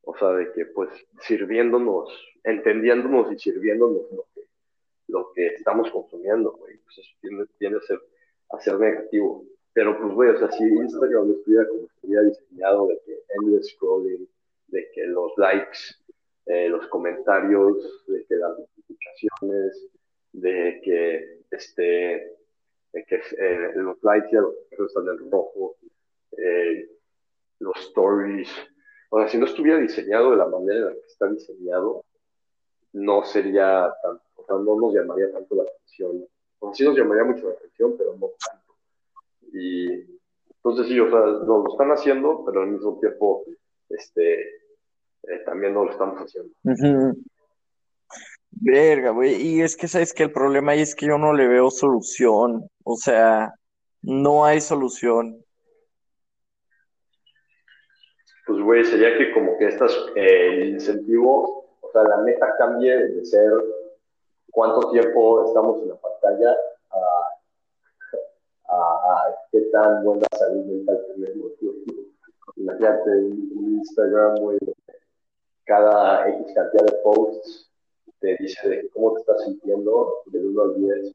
O sea, de que, pues, sirviéndonos, entendiéndonos y sirviéndonos lo que, lo que estamos consumiendo, güey. Pues eso tiende, tiende a, ser, a ser negativo. Pero, pues, güey, o sea, si Instagram estuviera como estuviera diseñado, de que endless scrolling, de que los likes, eh, los comentarios, de que las notificaciones, de que, este, de que eh, los likes ya los están en rojo, eh, los stories. O sea, si no estuviera diseñado de la manera en la que está diseñado, no sería tan, o sea, no nos llamaría tanto la atención. O sea, sí nos llamaría mucho la atención, pero no tanto. Y entonces sí, o sea, nos lo están haciendo, pero al mismo tiempo, este, eh, también no lo estamos haciendo. Verga, güey. Y es que sabes que el problema ahí es que yo no le veo solución. O sea, no hay solución. Pues, güey, sería que como que estas, eh, el incentivo, o sea, la meta cambie de ser cuánto tiempo estamos en la pantalla a, qué tan buena salud mental tenemos. Imagínate un, Instagram, güey, cada X cantidad de posts te dice cómo te estás sintiendo del 1 al 10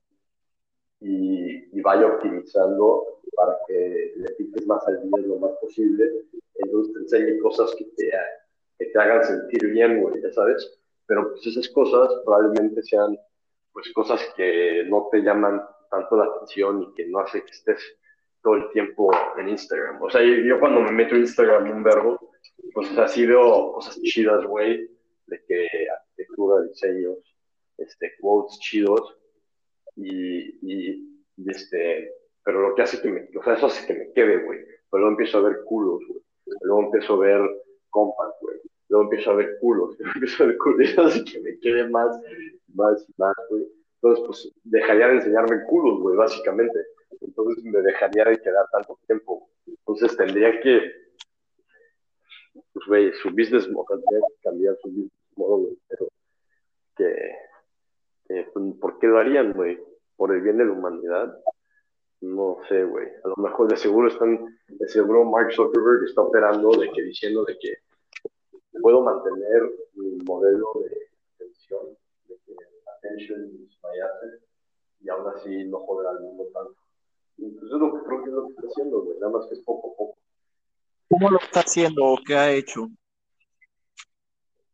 y, y vaya optimizando para que le piques más al 10 lo más posible. Entonces te enseñe cosas que te, que te hagan sentir bien, güey, ya sabes. Pero pues esas cosas probablemente sean pues cosas que no te llaman tanto la atención y que no hace que estés todo el tiempo en Instagram. O sea, yo, cuando me meto en Instagram un verbo, pues o sea, sí veo cosas chidas, güey, de que arquitectura, diseños, este, quotes chidos, y, y, y, este, pero lo que hace que me, o sea, eso hace que me quede, güey. Pero luego empiezo a ver culos, güey. Luego empiezo a ver compas, güey. Luego empiezo a ver culos, luego empiezo a ver culos, hace que me quede más, más más, güey. Entonces, pues, dejaría de enseñarme culos, güey, básicamente. Entonces, me dejaría de quedar tanto tiempo. Entonces, tendría que, pues, güey, su business model, tendría que cambiar su business model, güey. Pero, que, pues, ¿por qué lo harían, güey? ¿Por el bien de la humanidad? No sé, güey. A lo mejor de seguro están, de seguro Mark Zuckerberg está operando de que diciendo de que puedo mantener mi modelo de atención, de que attention is my asset, y aún así no joder al mundo tanto. Y pues es lo que creo que es lo que está haciendo, güey. Nada más que es poco a poco. ¿Cómo lo está haciendo o qué ha hecho?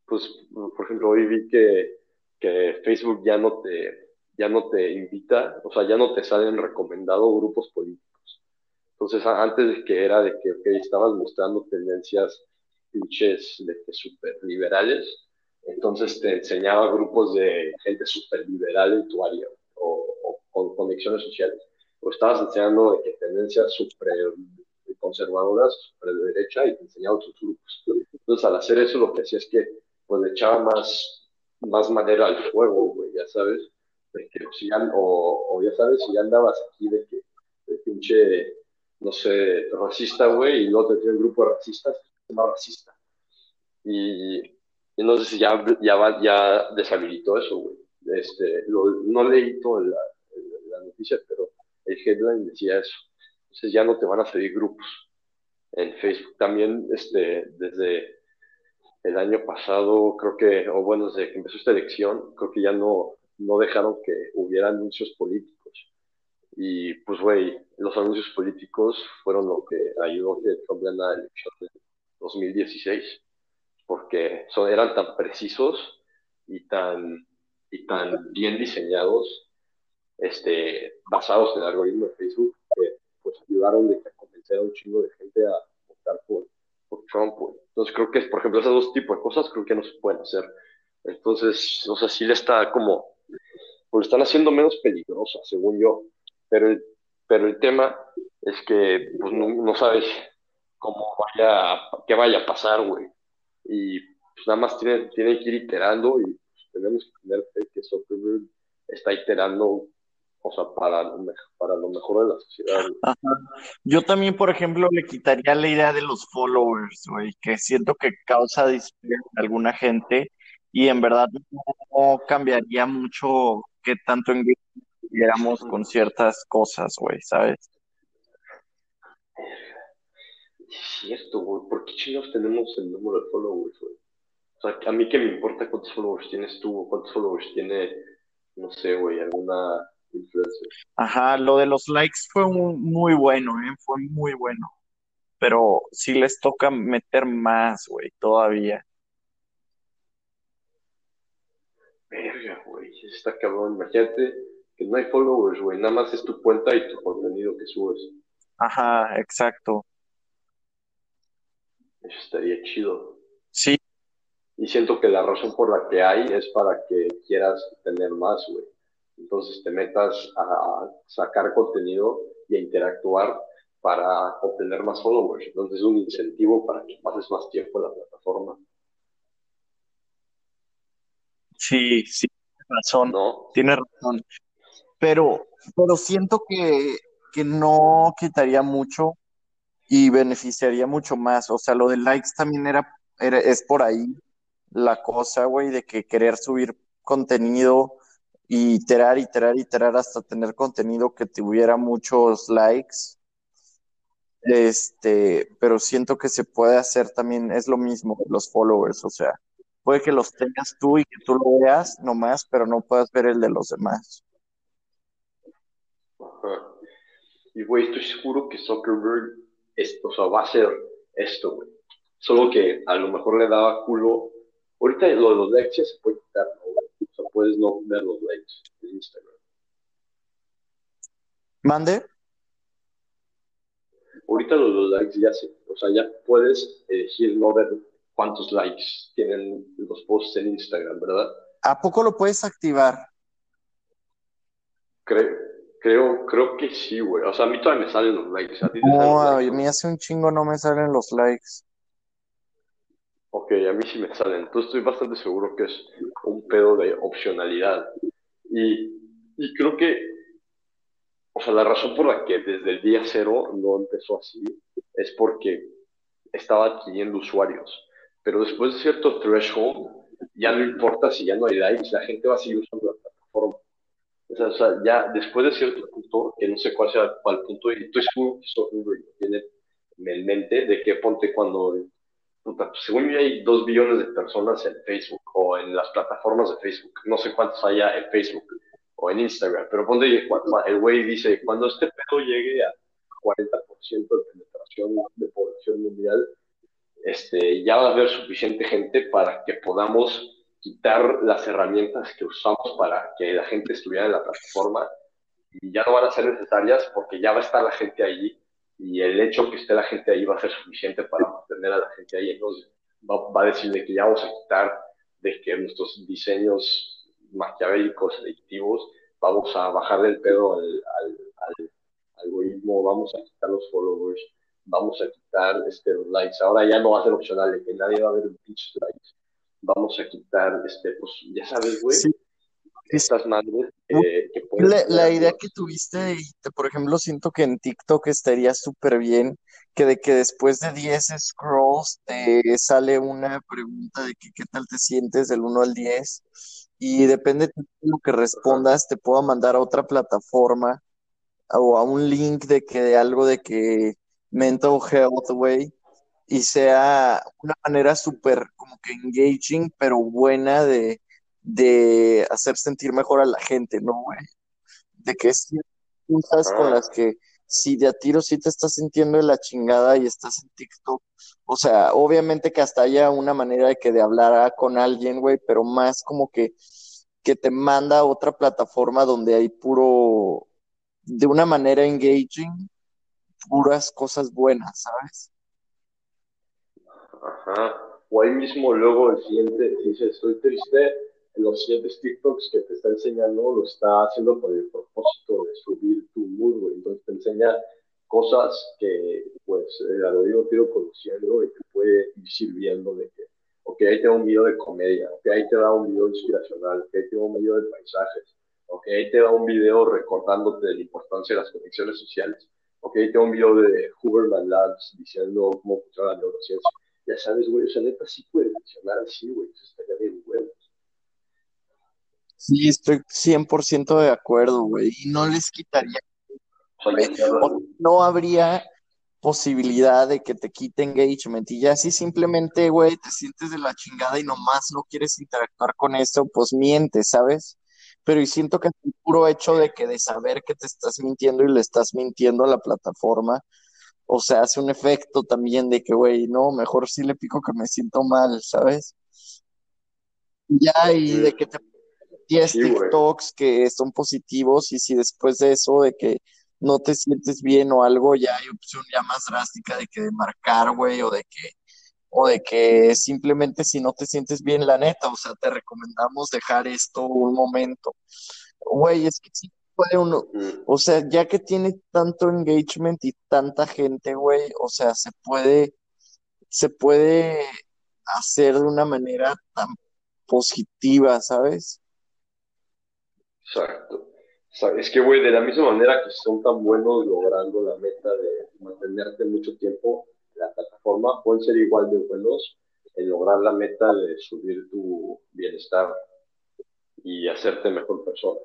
Pues, por ejemplo, hoy vi que, que Facebook ya no te ya no te invita, o sea, ya no te salen recomendados grupos políticos. Entonces, antes que era de que okay, estabas mostrando tendencias de que super liberales, entonces te enseñaba grupos de gente super liberal en tu área o, con conexiones sociales. O estabas enseñando de que tendencias super conservadoras, super de derecha, y te enseñaba otros grupos. Entonces, al hacer eso, lo que hacía es que pues echaba más, más madera al fuego, güey, ya sabes de que si ya, o, ya sabes, si ya andabas aquí de que de pinche, no sé, racista, güey, y luego te tiene un grupo de racistas, es más racista. Y, y, si ya, ya, va, ya deshabilitó eso, güey. Este, lo, no leí toda la, la, noticia, pero el headline decía eso. Entonces ya no te van a seguir grupos en Facebook. También, este, desde el año pasado, creo que, o bueno, desde que empezó esta elección, creo que ya no, no dejaron que hubiera anuncios políticos. Y pues, güey, los anuncios políticos fueron lo que ayudó a que Trump ganara la elección de 2016, porque son, eran tan precisos y tan, y tan bien diseñados, este, basados en el algoritmo de Facebook, que pues ayudaron de a convencer a un chingo de gente a votar por, por Trump. Entonces creo que, por ejemplo, esos dos tipos de cosas creo que no se pueden hacer. Entonces, o sea, sí le está como, pues están haciendo menos peligrosa, según yo. Pero el, pero el tema es que pues no, sabes cómo vaya, qué vaya a pasar, güey. Y pues nada más tiene, tiene que ir iterando y pues, tenemos que tener fe que Zuckerberg está iterando, o sea, para lo, para lo mejor de la sociedad. Yo también, por ejemplo, le quitaría la idea de los followers, güey, que siento que causa displacer a alguna gente y en verdad no cambiaría mucho qué tanto engagement con ciertas cosas, güey, ¿sabes? Es cierto, güey. ¿Por qué chingados tenemos el número de followers, güey? O sea, a mí que me importa cuántos followers tienes tú o cuántos followers tiene, no sé, güey, alguna influencer. Ajá, lo de los likes fue muy bueno, ¿eh? Fue muy bueno. Pero sí les toca meter más, güey, todavía. Verga, güey, está cabrón. Imagínate que no hay followers, güey, nada más es tu cuenta y tu contenido que subes. Ajá, exacto. Eso estaría chido. Sí. Y siento que la razón por la que hay es para que quieras tener más, güey. Entonces te metas a sacar contenido y a interactuar para obtener más followers. Entonces es un incentivo para que pases más tiempo en la plataforma. Sí, sí, razón. ¿No? Tiene razón. Pero, pero siento que, que no quitaría mucho y beneficiaría mucho más. O sea, lo de likes también era, es por ahí la cosa, güey, de que querer subir contenido y iterar, iterar, iterar hasta tener contenido que tuviera muchos likes. Este, pero siento que se puede hacer también, es lo mismo los followers, o sea, puede que los tengas tú y que tú lo veas nomás, pero no puedas ver el de los demás. Ajá. Y güey, estoy seguro que Zuckerberg esto, o sea, va a ser esto, güey. Solo que a lo mejor le daba culo. Ahorita lo de los likes ya se puede quitar, ¿no? O sea, puedes no ver los likes de Instagram. ¿Mande? Ahorita lo de los likes ya se, o sea, ya puedes elegir no ver cuántos likes tienen los posts en Instagram, ¿verdad? ¿A poco lo puedes activar? Creo. Creo, creo que sí, güey. O sea, a mí todavía me salen los likes. ¿A ti te no, a mí hace un chingo no me salen los likes. Ok, a mí sí me salen. Entonces estoy bastante seguro que es un pedo de opcionalidad. Y, y creo que, o sea, la razón por la que desde el día cero no empezó así es porque estaba adquiriendo usuarios. Pero después de cierto threshold, ya no importa si ya no hay likes, la gente va a seguir usando la plataforma. O sea, ya después de cierto punto, que no sé cuál sea cuál punto, y estoy seguro que tiene en mente de que ponte cuando, puta, pues, según yo hay dos billones de personas en Facebook o en las plataformas de Facebook, no sé cuántos haya en Facebook o en Instagram, pero ponte, el güey dice, cuando este pedo llegue a 40% de penetración de población mundial, este, ya va a haber suficiente gente para que podamos quitar las herramientas que usamos para que la gente estuviera en la plataforma y ya no van a ser necesarias porque ya va a estar la gente ahí y el hecho que esté la gente ahí va a ser suficiente para mantener a la gente ahí. Entonces va, a decir de que ya vamos a quitar de que nuestros diseños maquiavélicos, adictivos, vamos a bajar del pedo al, al, algoritmo, vamos a quitar los followers, vamos a quitar este, los likes. Ahora ya no va a ser opcional de que nadie va a ver un pinche likes vamos a quitar, este, pues ya sabes, güey, estas madres que pueden... La, la, idea que tuviste, por ejemplo, siento que en TikTok estaría súper bien que de que después de 10 scrolls te sale una pregunta de que qué tal te sientes del 1 al 10 y depende de lo que respondas, te puedo mandar a otra plataforma o a un link de que de algo de que mental health, güey, y sea una manera súper como que engaging, pero buena de, de hacer sentir mejor a la gente, ¿no, güey? De que es cosas con las que si de a tiro sí te estás sintiendo de la chingada y estás en TikTok, o sea, obviamente que hasta haya una manera de que de hablar con alguien, güey, pero más como que, que te manda a otra plataforma donde hay puro, de una manera engaging, puras cosas buenas, ¿sabes? Ajá. O ahí mismo luego el siguiente dice, estoy triste, los siguientes TikToks que te está enseñando lo está haciendo con el propósito de subir tu mood. Entonces te enseña cosas que, pues, a lo digo, tiro conociendo y te puede ir sirviendo de que, ok, ahí te da un video de comedia, ok, ahí te da un video inspiracional, ok, ahí te da un video de paisajes, ok, ahí te da un video recordándote de la importancia de las conexiones sociales, ok, ahí te da un video de Huberman Labs diciendo cómo funciona la neurociencia. Ya sabes, güey, o sea, neta sí puede funcionar así, güey, eso estaría bien. Sí, estoy 100% de acuerdo, güey. Y no les quitaría. no habría posibilidad de que te quite engagement. Y ya si simplemente, güey, te sientes de la chingada y nomás no quieres interactuar con eso, pues mientes, ¿sabes? Pero y siento que el puro hecho de que de saber que te estás mintiendo y le estás mintiendo a la plataforma, o sea, hace un efecto también de que, güey, no, mejor sí le pico que me siento mal, ¿sabes? Ya, y de que te 10 TikToks que son positivos y si después de eso de que no te sientes bien o algo, ya hay opción ya más drástica de que de marcar, güey, o de que o de que simplemente si no te sientes bien, la neta, o sea, te recomendamos dejar esto un momento. Güey, es que sí puede uno, o sea, ya que tiene tanto engagement y tanta gente, güey, o sea, se puede, se puede hacer de una manera tan positiva, ¿sabes? Exacto. Es que, güey, de la misma manera que son tan buenos logrando la meta de mantenerte mucho tiempo la plataforma, pueden ser igual de buenos en lograr la meta de subir tu bienestar y hacerte mejor persona.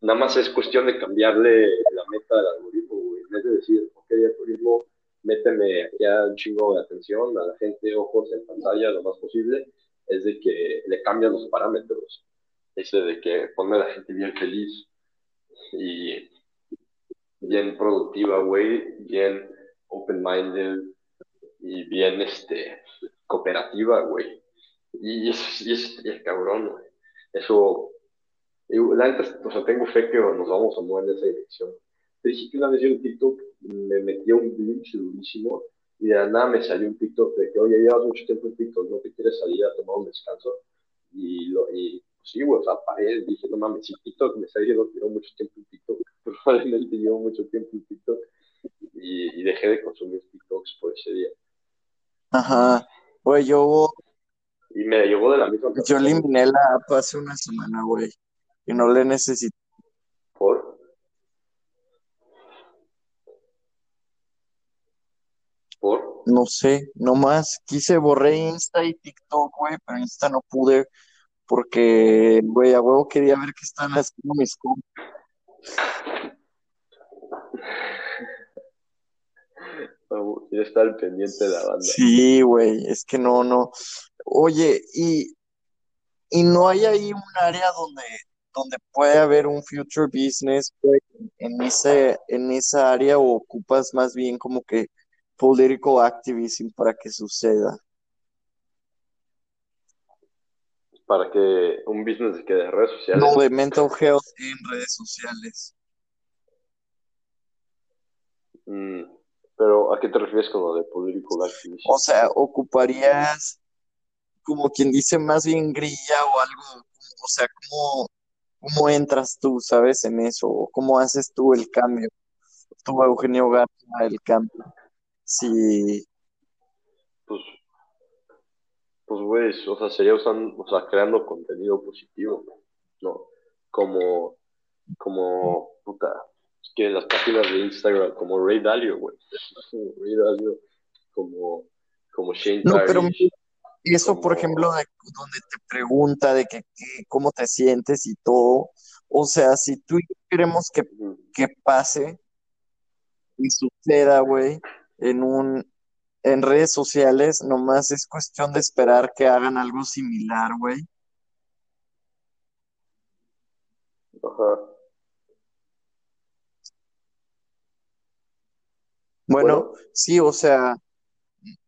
Nada más es cuestión de cambiarle la meta al algoritmo, güey. En vez de decir, ok, algoritmo, méteme ya un chingo de atención a la gente, ojos en pantalla lo más posible, es de que le cambian los parámetros ese de que pone a la gente bien feliz y bien productiva, güey, bien open-minded y bien, este, cooperativa, güey. Y eso, y eso es cabrón, güey. Eso, la neta, o sea, tengo fe que nos vamos a mover en esa dirección. Te dije que una vez yo en TikTok me metí a un glitch durísimo y de nada me salió un TikTok de que, oye, llevas mucho tiempo en TikTok, ¿no te quieres salir a tomar un descanso? Y, lo, y sí, güey, o sea, paré, dije, no mames, si TikTok me está diciendo que llevo mucho tiempo en TikTok, probablemente llevo mucho tiempo en TikTok y, y dejé de consumir TikToks por ese día. Ajá, güey, yo... Y me llegó de la misma Yo eliminé la app hace una semana, güey, y no le necesito. ¿Por? ¿Por? No sé, nomás quise borré Insta y TikTok, güey, pero Insta no pude porque, güey, a huevo quería ver qué están haciendo mis compas. Quiero estar pendiente de la banda. Sí, güey, es que no, no. Oye, y, y no hay ahí un área donde, donde puede haber un future business, güey, en ese, en esa área o ocupas más bien como que political activism para que suceda. para que un business que de redes sociales. No, de mental health en redes sociales. Mm, pero, ¿a qué te refieres con lo de political activism? O sea, ocuparías, como quien dice, más bien grilla o algo, o sea, ¿cómo, cómo entras tú, sabes, en eso? ¿O ¿Cómo haces tú el cambio? Tú, Eugenio Garza, el cambio. Sí. Pues pues, güey, o sea, sería usando, o sea, creando contenido positivo, ¿no? Como, como, puta, que las páginas de Instagram, como Ray Dalio, güey, Ray Dalio, como, como Shane No, pero eso, por ejemplo, de, donde te pregunta de que, cómo te sientes y todo, o sea, si tú queremos que, que pase y suceda, güey, en un, en redes sociales, nomás es cuestión de esperar que hagan algo similar, güey. Ajá. Bueno, sí, o sea,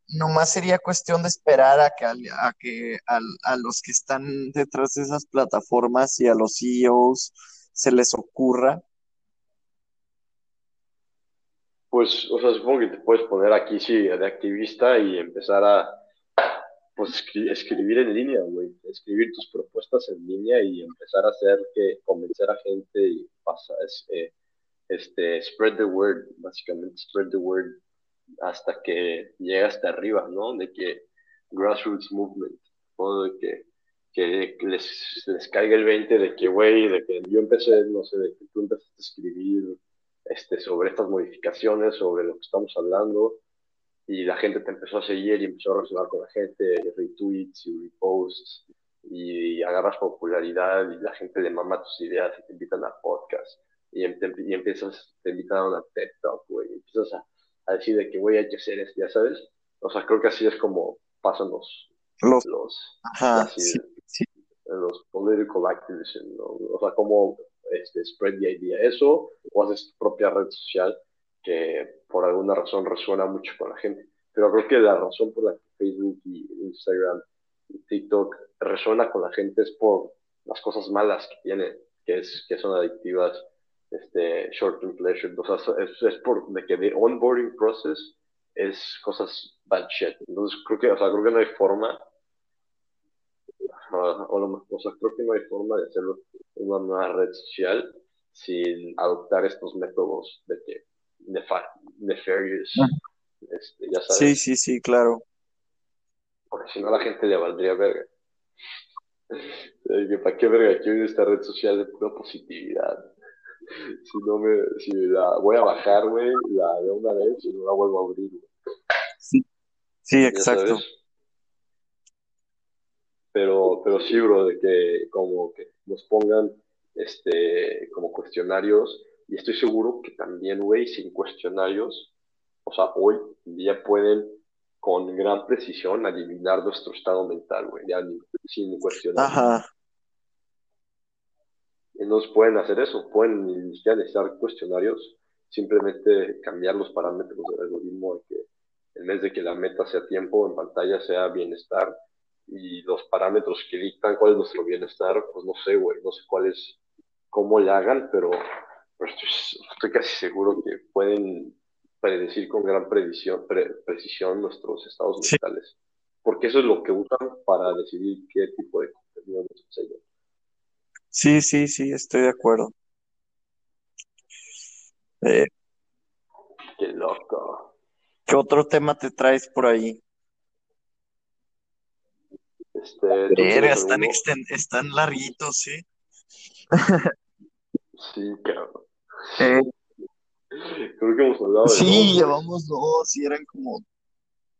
nomás sería cuestión de esperar a que, a que a, los que están detrás de esas plataformas y a los CEOs se les ocurra. Pues, o sea, supongo que te puedes poner aquí, sí, de activista y empezar a, pues, escribir en línea, güey. Escribir tus propuestas en línea y empezar a hacer que convencer a gente y pasa, eh, este, spread the word, básicamente, spread the word hasta que llega hasta arriba, ¿no? De que grassroots movement, ¿no? De que, que les, les caiga el 20 de que, güey, de que yo empecé, no sé, de que tú empezaste a escribir este, sobre estas modificaciones, sobre lo que estamos hablando, y la gente te empezó a seguir y empezó a relacionar con la gente, retweets y reposts, y agarras popularidad y la gente le mama tus ideas y te invitan a podcast y, em, y empiezas, te invitan a una TED Talk, güey, y empiezas a a decir de que voy a que hacer esto, ya sabes. O sea, creo que así es como pasan los, los, los, ajá, los political activism, ¿no? O sea, como este, spread the idea. Eso, o haces tu propia red social que por alguna razón resuena mucho con la gente. Pero creo que la razón por la que Facebook y Instagram y TikTok resuena con la gente es por las cosas malas que tienen, que, es, que son adictivas este, short-term pleasure. O sea, es, es, por de que el onboarding process es cosas bad shit. Entonces, creo que, o sea, creo que no hay forma, o, o sea, creo que no hay forma de hacerlo una nueva red social sin adoptar estos métodos de que nefarious, este, ya sabes. Sí, sí, sí, claro. Porque si no, la gente le valdría verga. ¿Para qué verga quiero esta red social de pura positividad? Si no me, si la voy a bajar, güey, la de una vez y no la vuelvo a abrir, Sí, sí, exacto. Pero, pero sí, bro, de que como que nos pongan este como cuestionarios, y estoy seguro que también, güey, sin cuestionarios, o sea, hoy día pueden con gran precisión adivinar nuestro estado mental, güey, ya sin cuestionarios. Ajá no pueden hacer eso, pueden necesitar cuestionarios, simplemente cambiar los parámetros del algoritmo de que en vez de que la meta sea tiempo en pantalla sea bienestar y los parámetros que dictan cuál es nuestro bienestar, pues no sé, güey, no sé cuál es, cómo le hagan, pero, estoy, casi seguro que pueden predecir con gran precisión nuestros estados mentales, porque eso es lo que usan para decidir qué tipo de contenido nos enseñan. Sí, sí, sí, estoy de acuerdo. Eh, Qué loco. ¿qué otro tema te traes por ahí? Este, están, están larguitos, sí. Sí, cabrón. Eh, Creo que hemos hablado de sí, llevamos dos y eran como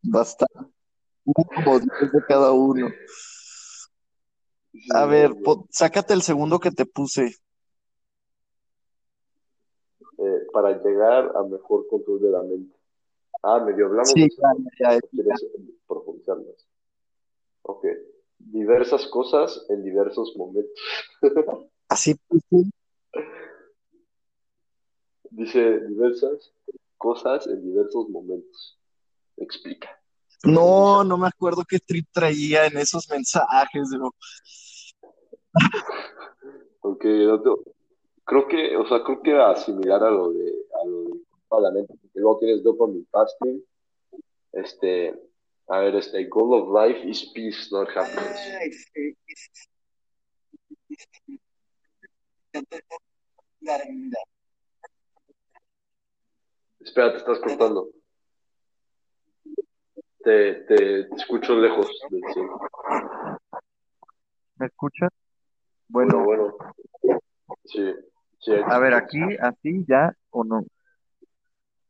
bastante, como diez de cada uno. A ver, sácate el segundo que te puse. Eh, para llegar a mejor control de la mente. Ah, medio hablamos. Sí, ya, ¿Quieres profundizar más? Ok. Diversas cosas en diversos momentos. Así puse. Dice diversas cosas en diversos momentos. Explica. No, no me acuerdo qué trip traía en esos mensajes, bro. Ok, creo que, o sea, creo que era similar a lo de, a lo de la mente, porque luego tienes dopamine fasting, este, a ver, este, goal of life is peace, not happiness. Espera, te estás cortando. Te, te, te escucho lejos del. ¿Me escuchas? Bueno, bueno. Sí, sí. A ver, aquí, así, ya o no.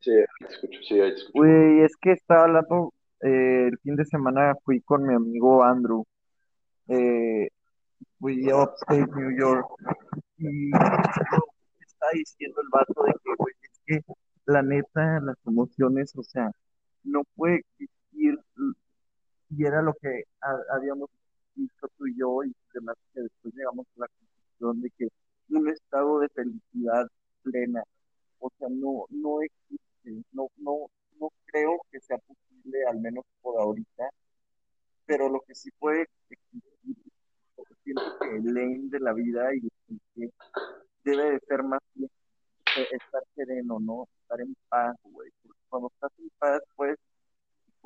Sí, te escucho, sí, ahí te escucho. Güey, es que estaba hablando, eh, el fin de semana fui con mi amigo Andrew. Eh, fui a Upstate New York y está diciendo el vato de que, güey, es que la neta, las emociones, o sea, no puede existir, y era lo que habíamos visto tú y yo y demás, que después llegamos a la conclusión de que un estado de felicidad plena, o sea, no, no existe no, no, no creo que sea posible, al menos por ahorita, pero lo que sí puede existir, siento que el aim de la vida y que debe de ser más bien eh, estar sereno, ¿no? Estar en paz, güey. Porque cuando estás en paz, pues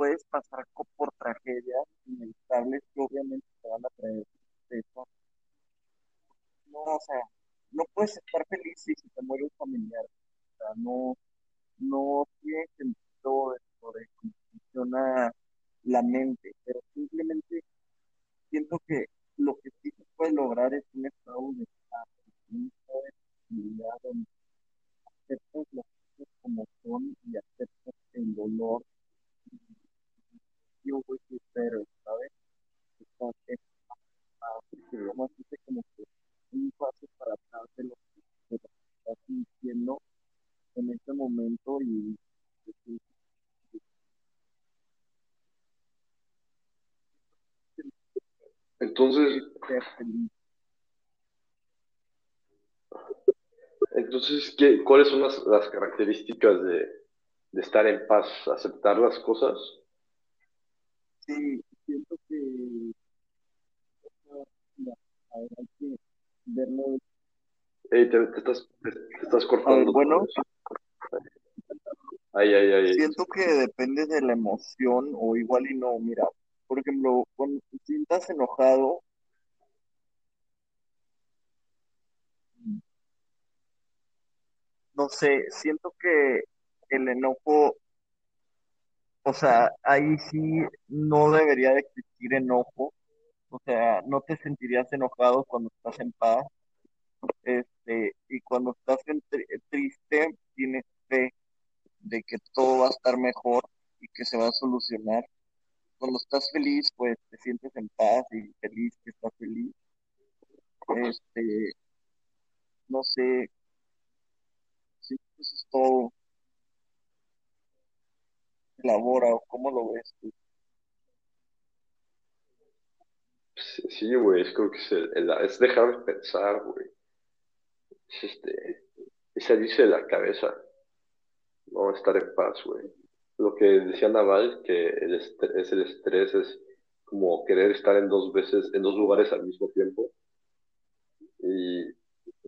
puedes pasar por tragedias inevitables que obviamente te van a traer. No, o sea, no puedes estar feliz si te muere un familiar. O sea, no, no tiene sentido dentro de cómo funciona la mente, pero simplemente siento que lo que sí se puede lograr es un estado de paz, estado de tranquilidad donde aceptas las cosas como son y aceptas el dolor y güey, que pero, ¿sabes? Está- es, ah, como así que como que un paso para atrás de lo que, estás sintiendo en este momento y Entonces, entonces ¿qué, cuáles son las, las características de, de estar en paz? ¿Aceptar las cosas? Sí, siento que a ver, hay que verlo. Te, te estás, te, te estás A ver, cortando otra bueno. Ay, ay, ay. siento que depende de la emoción o igual y no. Mira, por ejemplo, cuando te sientas enojado, no sé, siento que el enojo, o sea, ahí sí no debería de existir enojo, o sea, no te sentirías enojado cuando estás en paz, este, y cuando estás en tri- triste, tienes fe de que todo va a estar mejor y que se va a solucionar. Cuando estás feliz, pues te sientes en paz y feliz que estás feliz. Este, no sé, sí, eso es todo, elabora o cómo lo ves. Sí, güey, es creo que es, dejar de pensar, güey. Es, este, es salirse de la cabeza, no estar en paz, güey. Lo que decía Naval, que el est- es el estrés, es como querer estar en dos veces, en dos lugares al mismo tiempo. Y,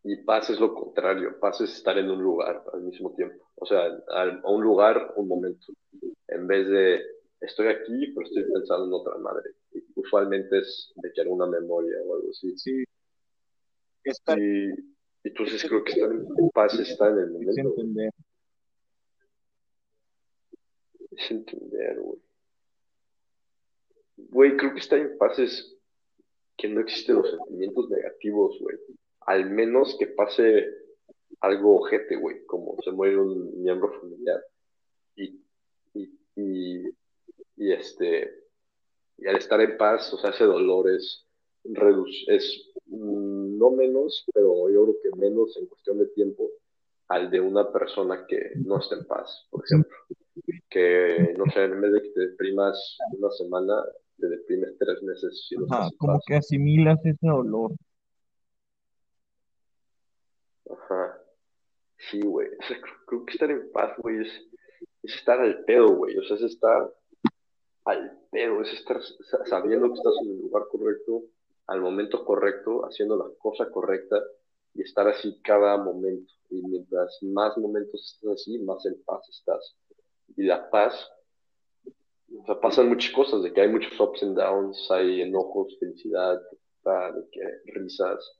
y paz es lo contrario, paz es estar en un lugar al mismo tiempo. O sea, a un lugar, un momento. En vez de estoy aquí, pero estoy pensando en otra madre. Y usualmente es de que alguna memoria o algo así. Sí, Y entonces es creo que estar en paz está en el es momento, güey. entender. Es entender, güey. Güey, creo que estar en paz es que no existen los sentimientos negativos, güey. Al menos que pase algo ojete, güey, como se muere un miembro familiar. Y, y, y, este, y al estar en paz, o sea, ese dolor es, es no menos, pero yo creo que menos en cuestión de tiempo al de una persona que no está en paz, por ejemplo. Que, no sé, en vez de que te deprimas una semana, te deprimes tres meses si no Ajá, en como paz. que asimilas ese dolor. Ajá. Sí, güey. O sea, creo, creo que estar en paz, güey, es, es estar al pedo, güey. O sea, es estar al pedo, es estar sa- sabiendo que estás en el lugar correcto, al momento correcto, haciendo la cosa correcta y estar así cada momento. Y mientras más momentos estás así, más en paz estás. Y la paz, o sea, pasan muchas cosas, de que hay muchos ups and downs, hay enojos, felicidad, de que risas,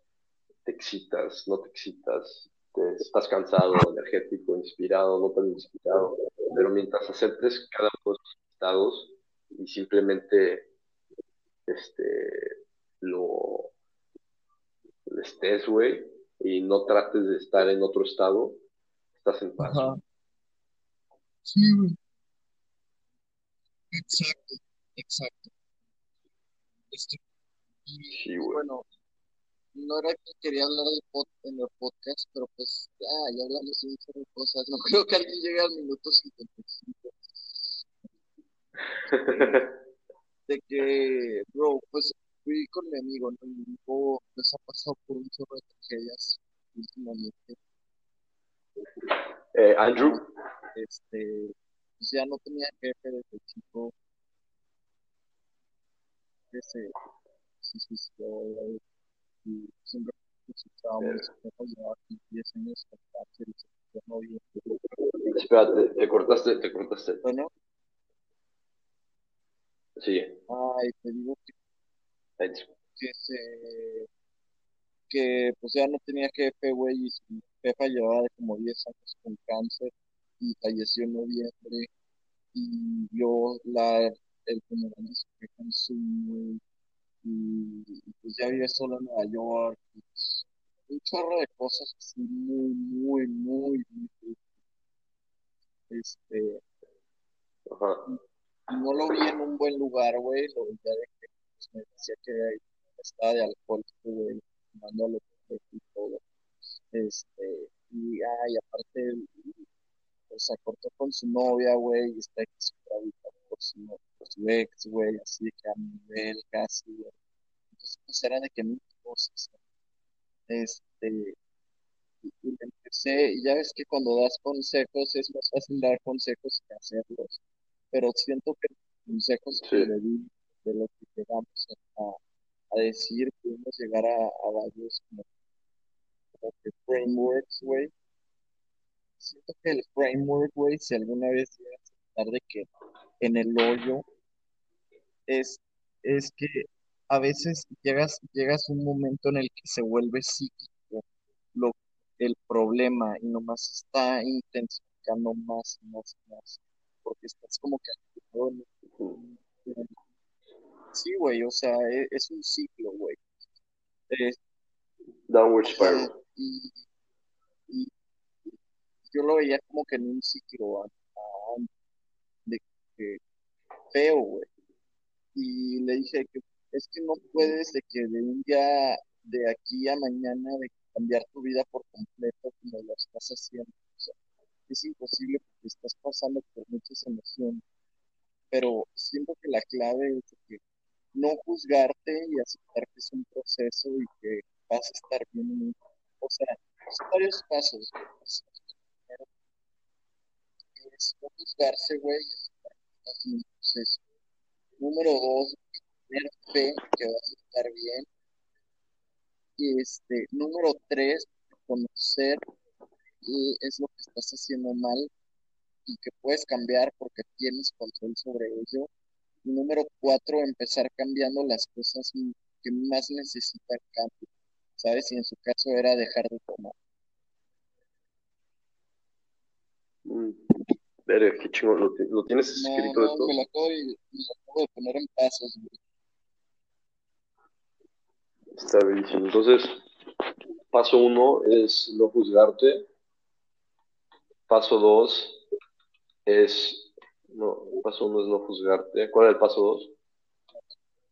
te excitas, no te excitas, estás cansado, energético, inspirado, no tan inspirado. Pero mientras aceptes cada uno de esos estados y simplemente este, lo estés, güey, y no trates de estar en otro estado, estás en paz. Ajá, sí, güey. Exacto, exacto. Este, y Sí, güey. bueno, no era que quería hablar del pod- en el podcast, pero pues ya, ya hablamos de de cosas. No creo que alguien llegue al minuto 55. De que, bro, pues fui con mi amigo, ¿no? Mi amigo pues ha pasado por un chorro de tragedias últimamente. Eh, Andrew, este, pues ya no tenía jefe desde chico, ese se suicidó, güey, y siempre escuchábamos llevaba 10 años y novio. Espérate, te cortaste, te cortaste. Bueno, Sigue. ay, te digo que, te- que se, que pues ya no tenía jefe, güey, y su jefa llevaba como 10 años con cáncer y falleció en noviembre y vio la, el funeral de su y, pues ya vive solo en Nueva York, y, pues, un chorro de cosas así muy, muy, muy, muy, este, Ajá. no lo vi en un buen lugar, güey, lo vi ya de que pues, me decía que estaba de alcohol, güey, fumando lo y todo, este, y, ay, aparte, o sea, cortó con su novia, güey, y está extraviada por su, por su ex, güey, así que a nivel casi, güey. Entonces, pues era de que mil cosas, este, y, empecé, y ya ves que cuando das consejos es más fácil dar consejos que hacerlos, pero siento que los consejos que le di, de lo que llegamos a, a decir, pudimos llegar a, a varios como, como que frameworks, güey. Siento que el framework, güey, si alguna vez llegas a estar de que en el hoyo, es, es que a veces llegas, llegas a un momento en el que se vuelve psíquico lo, el problema y nomás está intensificando más y más y más, porque estás como que Sí, güey, o sea, e- es, un ciclo, güey. Eh, Downward spiral. y, y yo lo veía como que en un ciclo de que feo, güey. Y le dije que es que no puedes de que de un día de aquí a mañana de cambiar tu vida por completo como lo estás haciendo. Es imposible porque estás pasando por muchas emociones. Pero siento que la clave es que no juzgarte y aceptar que es un proceso y que vas a estar bien. O sea, son varios pasos. primero es no juzgarse, güey, y aceptar que estás en un proceso. Número dos, tener fe que vas a estar bien. Y este, número tres, conocer qué es lo que estás haciendo mal y que puedes cambiar porque tienes control sobre ello. Y número cuatro, empezar cambiando las cosas que más necesitan cambio, ¿sabes? Y en su caso era dejar de tomar. Mm. Verga, qué chingón. ¿Lo, lo tienes No, escrito no, esto? me lo acabo de, me lo acabo de poner en pasos, güey. Está bellísimo. Entonces, paso uno es no juzgarte. Paso dos es. No, paso uno es no juzgarte. ¿Cuál es el paso dos?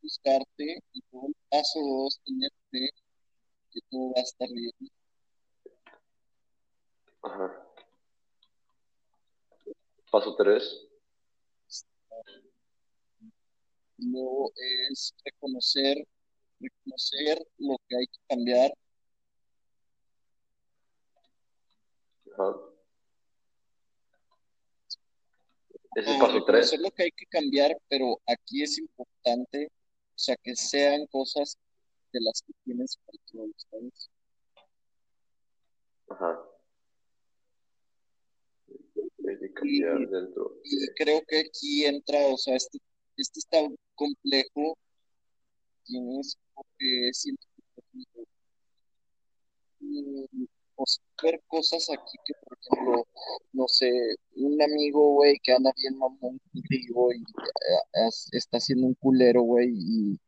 Buscarte y luego el paso dos, tener fe que todo va a estar bien. Ajá. Paso tres. Y luego es reconocer, reconocer lo que hay que cambiar Ajá. Ese es Ah, paso tres. reconocer lo que hay que cambiar, pero aquí es importante, o sea, que sean cosas de las que tienes control, ¿sabes? Ajá. Y creo que aquí entra, o sea, este, este está complejo, tienes que o ver cosas aquí que, por ejemplo, no sé, un amigo, güey, que anda bien mamón contigo y eh, está haciendo un culero, güey, y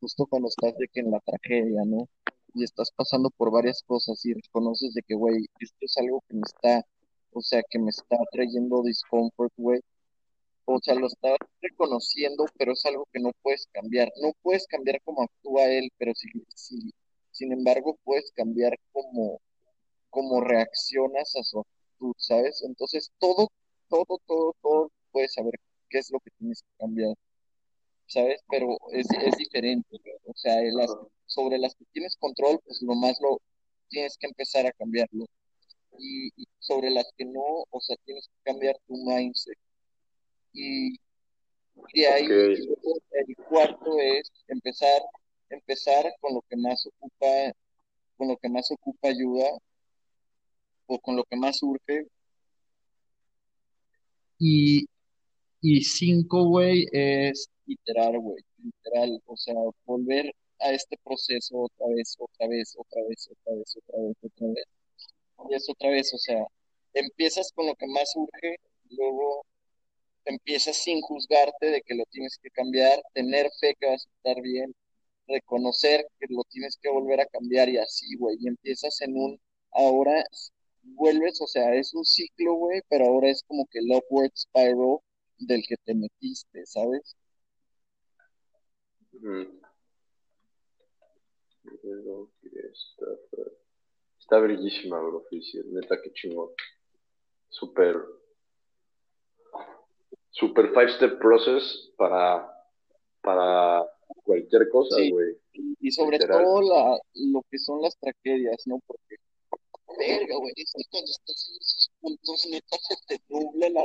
justo cuando estás de que en la tragedia, ¿no? Y estás pasando por varias cosas y reconoces de que, güey, esto es algo que me está, o sea, que me está trayendo discomfort, güey. O sea, lo estás reconociendo, pero es algo que no puedes cambiar. No puedes cambiar cómo actúa él, pero sí, sí, sin embargo, puedes cambiar cómo, cómo reaccionas a su actitud, ¿sabes? Entonces, todo, todo, todo, todo puedes saber qué es lo que tienes que cambiar. ¿sabes? Pero es, es diferente. O sea, las, sobre las que tienes control, pues nomás lo tienes que empezar a cambiarlo. Y, sobre las que no, o sea, tienes que cambiar tu mindset. Y, de ahí el cuarto es empezar, empezar con lo que más ocupa, con lo que más ocupa ayuda o con lo que más surge. Y, y cinco, güey, es literal, güey, literal, o sea, volver a este proceso otra vez, otra vez, otra vez, otra vez, otra vez, otra vez. Y es otra vez, o sea, empiezas con lo que más surge, luego empiezas sin juzgarte de que lo tienes que cambiar, tener fe que vas a estar bien, reconocer que lo tienes que volver a cambiar y así, güey, y empiezas en un, ahora vuelves, o sea, es un ciclo, güey, pero ahora es como que el upward spiral del que te metiste, ¿sabes? Está, bellísima, bro, neta, que chingón. Súper, super five step process para, para cualquier cosa, güey. Y sobre todo la, lo que son las tragedias, ¿no? Porque, verga, güey, cuando estás en esos puntos, neta, se te nubla la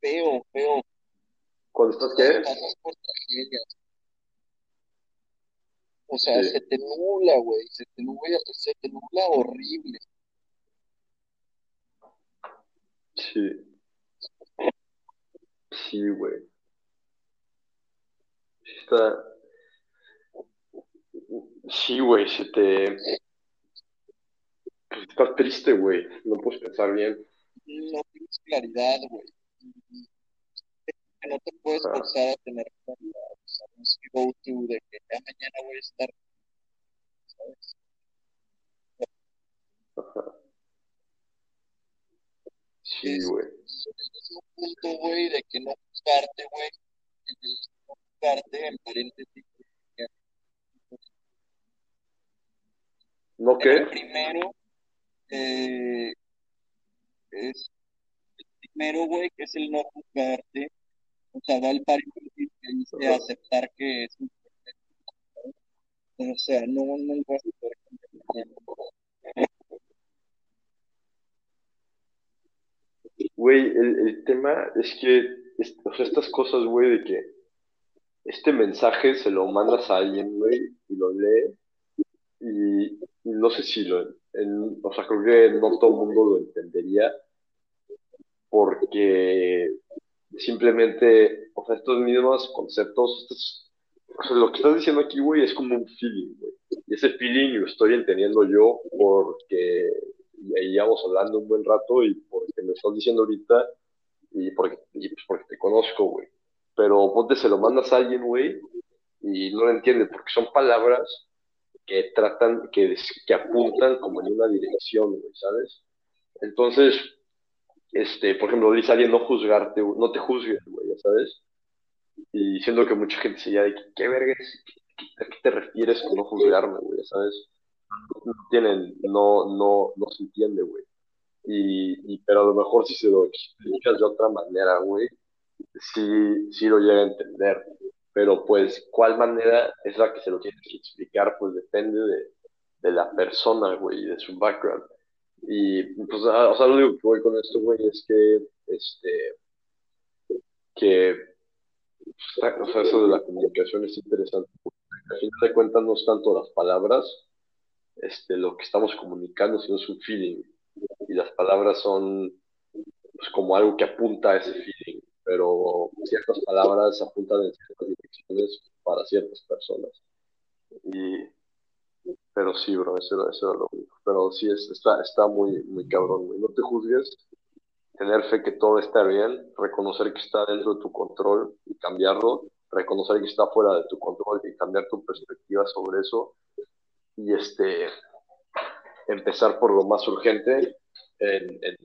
feo, feo. ¿Cuando estás qué? por tragedias. O sea, se te nubla, güey, se te nubla, se te nubla horrible. Sí. Sí, güey. Está. Sí, güey, se te. Estás triste, güey. No puedes pensar bien. No tienes claridad, güey. No te puedes forzar a tener claridad. Sabes que go to de que ya mañana voy a estar. ¿Sabes? Ajá. Sí, güey. Es un punto, güey, de que no juzgarte, güey. En el no juzgarte, en paréntesis. ¿No qué? El primero, eh, es el primero, güey, que es el no juzgarte. O sea, da el paréntesis que dice aceptar que es un o sea, no, no vas a poder. Güey, el, el tema es que, o sea, estas cosas, güey, de que este mensaje se lo mandas a alguien, güey, y lo lee, y, no sé si lo, en, o sea, creo que no todo el mundo lo entendería, porque simplemente, o sea, estos mismos conceptos, estos, o sea, lo que estás diciendo aquí, güey, es como un feeling, güey. Y ese feeling lo estoy entendiendo yo porque y hablando un buen rato y porque me estás diciendo ahorita y porque, y pues porque te conozco, güey. Pero ponte, se lo mandas a alguien, güey, y no lo entiende porque son palabras que tratan, que, que apuntan como en una dirección, güey, ¿sabes? Entonces, este, por ejemplo, dice alguien no juzgarte, no te juzgues, güey, ¿ya sabes? Y siendo que mucha gente se de ¿qué verga ¿A qué te refieres con no juzgarme, güey, ¿ya sabes? no tienen, no, no, no se entiende, güey. Y, y, pero a lo mejor si se lo explicas de otra manera, güey, sí, sí lo llega a entender. Pero pues, ¿cuál manera es la que se lo tienes que explicar? Pues depende de, de la persona, güey, de su background. Y pues, ah, o sea, lo único que voy con esto, güey, es que, este, que, o sea, eso de la comunicación es interesante. Porque al final de cuentas no es tanto las palabras, este, lo que estamos comunicando, sino es un feeling. Y las palabras son pues, como algo que apunta a ese feeling, pero ciertas palabras apuntan en ciertas direcciones para ciertas personas. Y, pero sí, bro, eso era, eso era lo único. Pero sí, es, está, está muy, muy cabrón, No te juzgues, tener fe que todo está bien, reconocer que está dentro de tu control y cambiarlo, reconocer que está fuera de tu control y cambiar tu perspectiva sobre eso y este empezar por lo más urgente en, eh,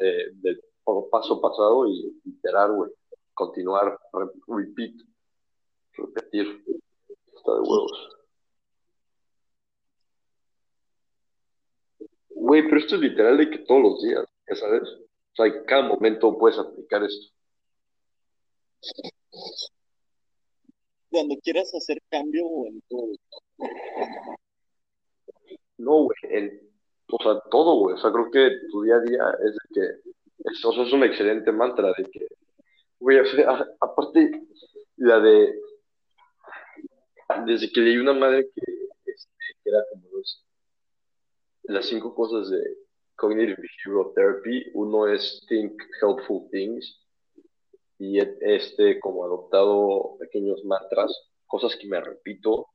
eh, del paso pasado y iterar, güey. Continuar, repeat, repetir. Está de huevos. Güey, pero esto es literal de que todos los días, ¿ya sabes? O sea, en cada momento puedes aplicar esto. Cuando quieras hacer cambio en todo. No, güey, en o sea, todo, güey. O sea, creo que tu día a día es de que, es, o sea, es un excelente mantra de que, güey, o sea, aparte, la de, desde que leí una madre que, este, que era como los, las cinco cosas de Cognitive Behavioral Therapy, uno es Think Helpful Things, y este como adoptado pequeños mantras, cosas que me repito,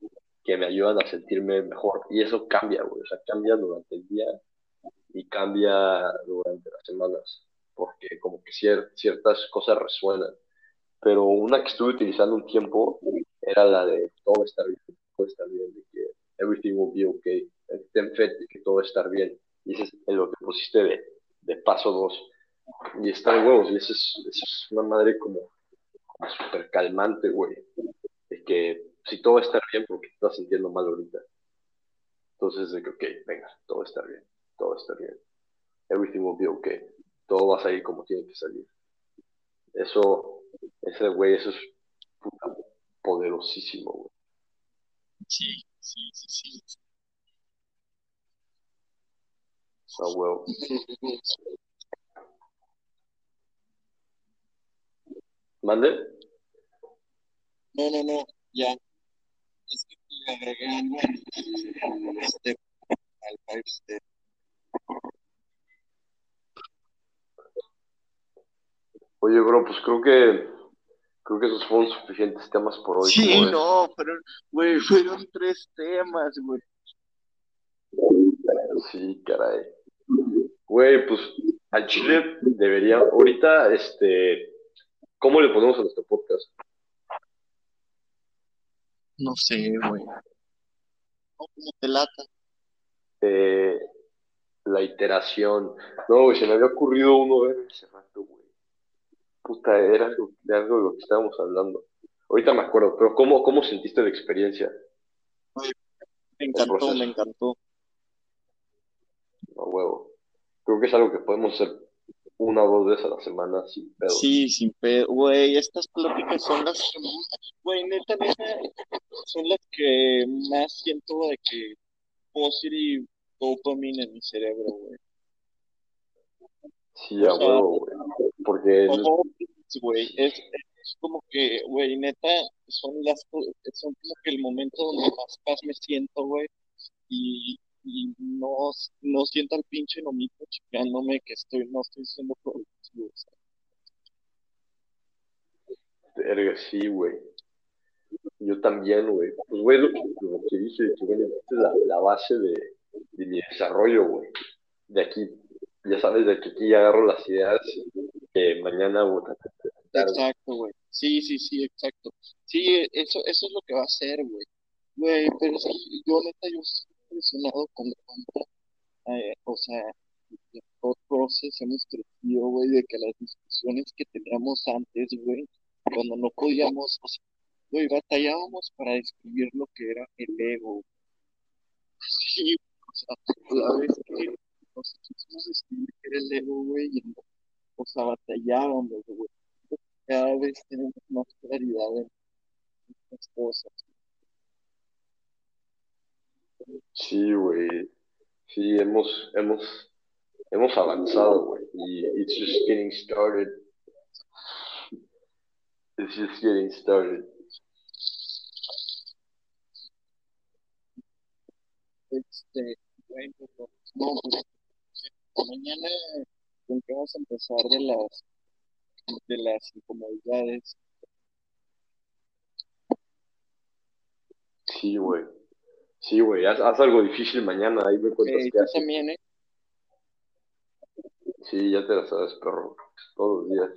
que me ayudan a sentirme mejor. Y eso cambia, güey. O sea, cambia durante el día y cambia durante las semanas. Porque como que ciertas cosas resuenan. Pero una que estuve utilizando un tiempo era la de todo está bien, todo está bien, de que everything will be okay. Ten fe que todo está bien. Y ese es lo que pusiste de, de paso dos y está de huevos, y eso es, eso es una madre como, como súper calmante, güey. De que si todo va a estar bien, porque te estás sintiendo mal ahorita. Entonces, de que, ok, venga, todo va a estar bien, todo va a estar bien. Everything will be okay. Todo va a salir como tiene que salir. Eso, ese güey, eso es poderosísimo, güey. Sí, sí, sí, sí. Huevo. ¿Mande? No, no, no, ya. Es que le agregué algo al five step. Oye, bro, pues creo que creo que esos fueron suficientes temas por hoy. Sí, ¿cómo ves? no, pero, güey, fueron tres temas, güey. Sí, caray. Güey, pues al Chile debería, ahorita, este, ¿cómo le ponemos a nuestro podcast? No sé, güey. No, como te lata. Eh, la iteración. No, güey, se me había ocurrido uno güey. Puta, era algo- de algo de lo que estábamos hablando. Ahorita me acuerdo, pero ¿cómo, cómo sentiste la experiencia? Me encantó, me encantó. A huevo. Creo que es algo que podemos hacer una o dos veces a la semana sin pedo. Sí, sin pedo. Güey, estas pláticas son las que, güey, neta, neta, son las que más siento de que positive dopamine en mi cerebro, güey. Sí, a huevo, güey. Porque Ojo, güey, es, es como que, güey, neta, son las, son como que el momento donde más paz me siento, güey, y, y no, no siento al pinche nomito chicándome que estoy, no estoy siendo productivo. Verga, sí, güey. Yo también, güey. Pues, güey, lo, lo que dije, que, güey, es la, la base de, de mi desarrollo, güey. De aquí, ya sabes, de que aquí agarro las ideas que mañana, tarde. Exacto, güey. Sí, sí, sí, exacto. Sí, eso, eso es lo que va a hacer, güey. Güey, pero que yo neta, yo estoy impresionado con cuánto, eh, o sea, de todo proceso hemos crecido, güey, de que las discusiones que teníamos antes, güey, cuando no podíamos, o sea, güey, batallábamos para describir lo que era el ego. Sí, o sea, la vez que nos describir qué era el ego, güey, y no- o sea, batallábamos, güey. Cada vez tenemos más claridad en estas cosas. Sí, güey. Sí, hemos, hemos, hemos avanzado, güey. Y it's just getting started. It's just getting started. Este, bueno, no, no, pues, mañana vamos a empezar de las de las incomodidades. Sí, güey. Sí, güey. Haz, haz algo difícil mañana. Ahí me cuentas Eh, qué haces. también, ¿eh? Sí, ya te la sabes, perro. Todos los días.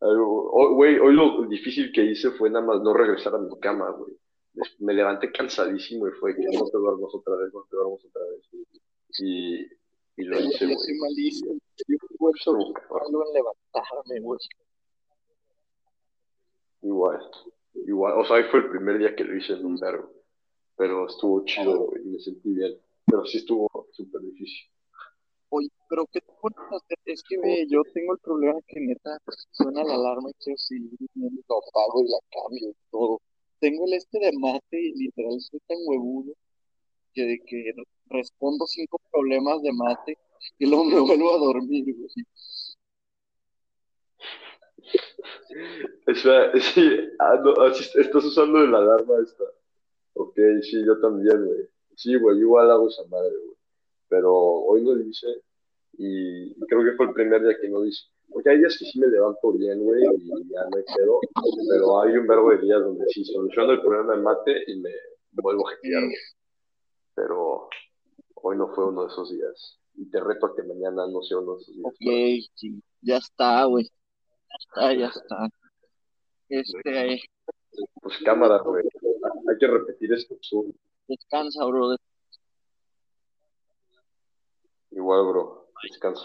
Hoy- Güey, hoy lo difícil que hice fue nada más no regresar a mi cama, güey. Me levanté cansadísimo y fue que no te duermas otra vez, no te duermas otra vez. Y, y lo hice, Yo güey. soy malísimo. Yo cabrón. malo en levantarme, güey. Igual, igual. O sea, fue el primer día que lo hice en un verbo. Pero estuvo chido, y me sentí bien. Pero sí estuvo súper difícil. Oye, pero ¿qué te pones a hacer? Es que, ve, yo tengo el problema que neta suena la alarma y quiero seguir durmiendo, lo apago y la cambio y todo. Tengo el este de mate y literal soy tan huevudo que de que respondo cinco problemas de mate y luego me vuelvo a dormir, güey. Espera, sí, ah, no, ah, sí, estás usando la alarma esta. Ok, sí, yo también, güey. Sí, güey, igual hago esa madre, güey. Pero hoy lo hice y creo que fue el primer día que no hice. Porque hay días que sí me levanto bien, güey, y ya no hay pedo. Pero hay un verbo de días donde sí soluciono el problema de mate y me vuelvo a jetear. Pero hoy no fue uno de esos días. Y te reto a que mañana no sea uno de esos días. Ok, sí, ya está, güey. Ya está, ya está. Este, Pues cámara, güey. Hay que repetir esto. Zoom. descansa, bro. Igual, bro. Descansa.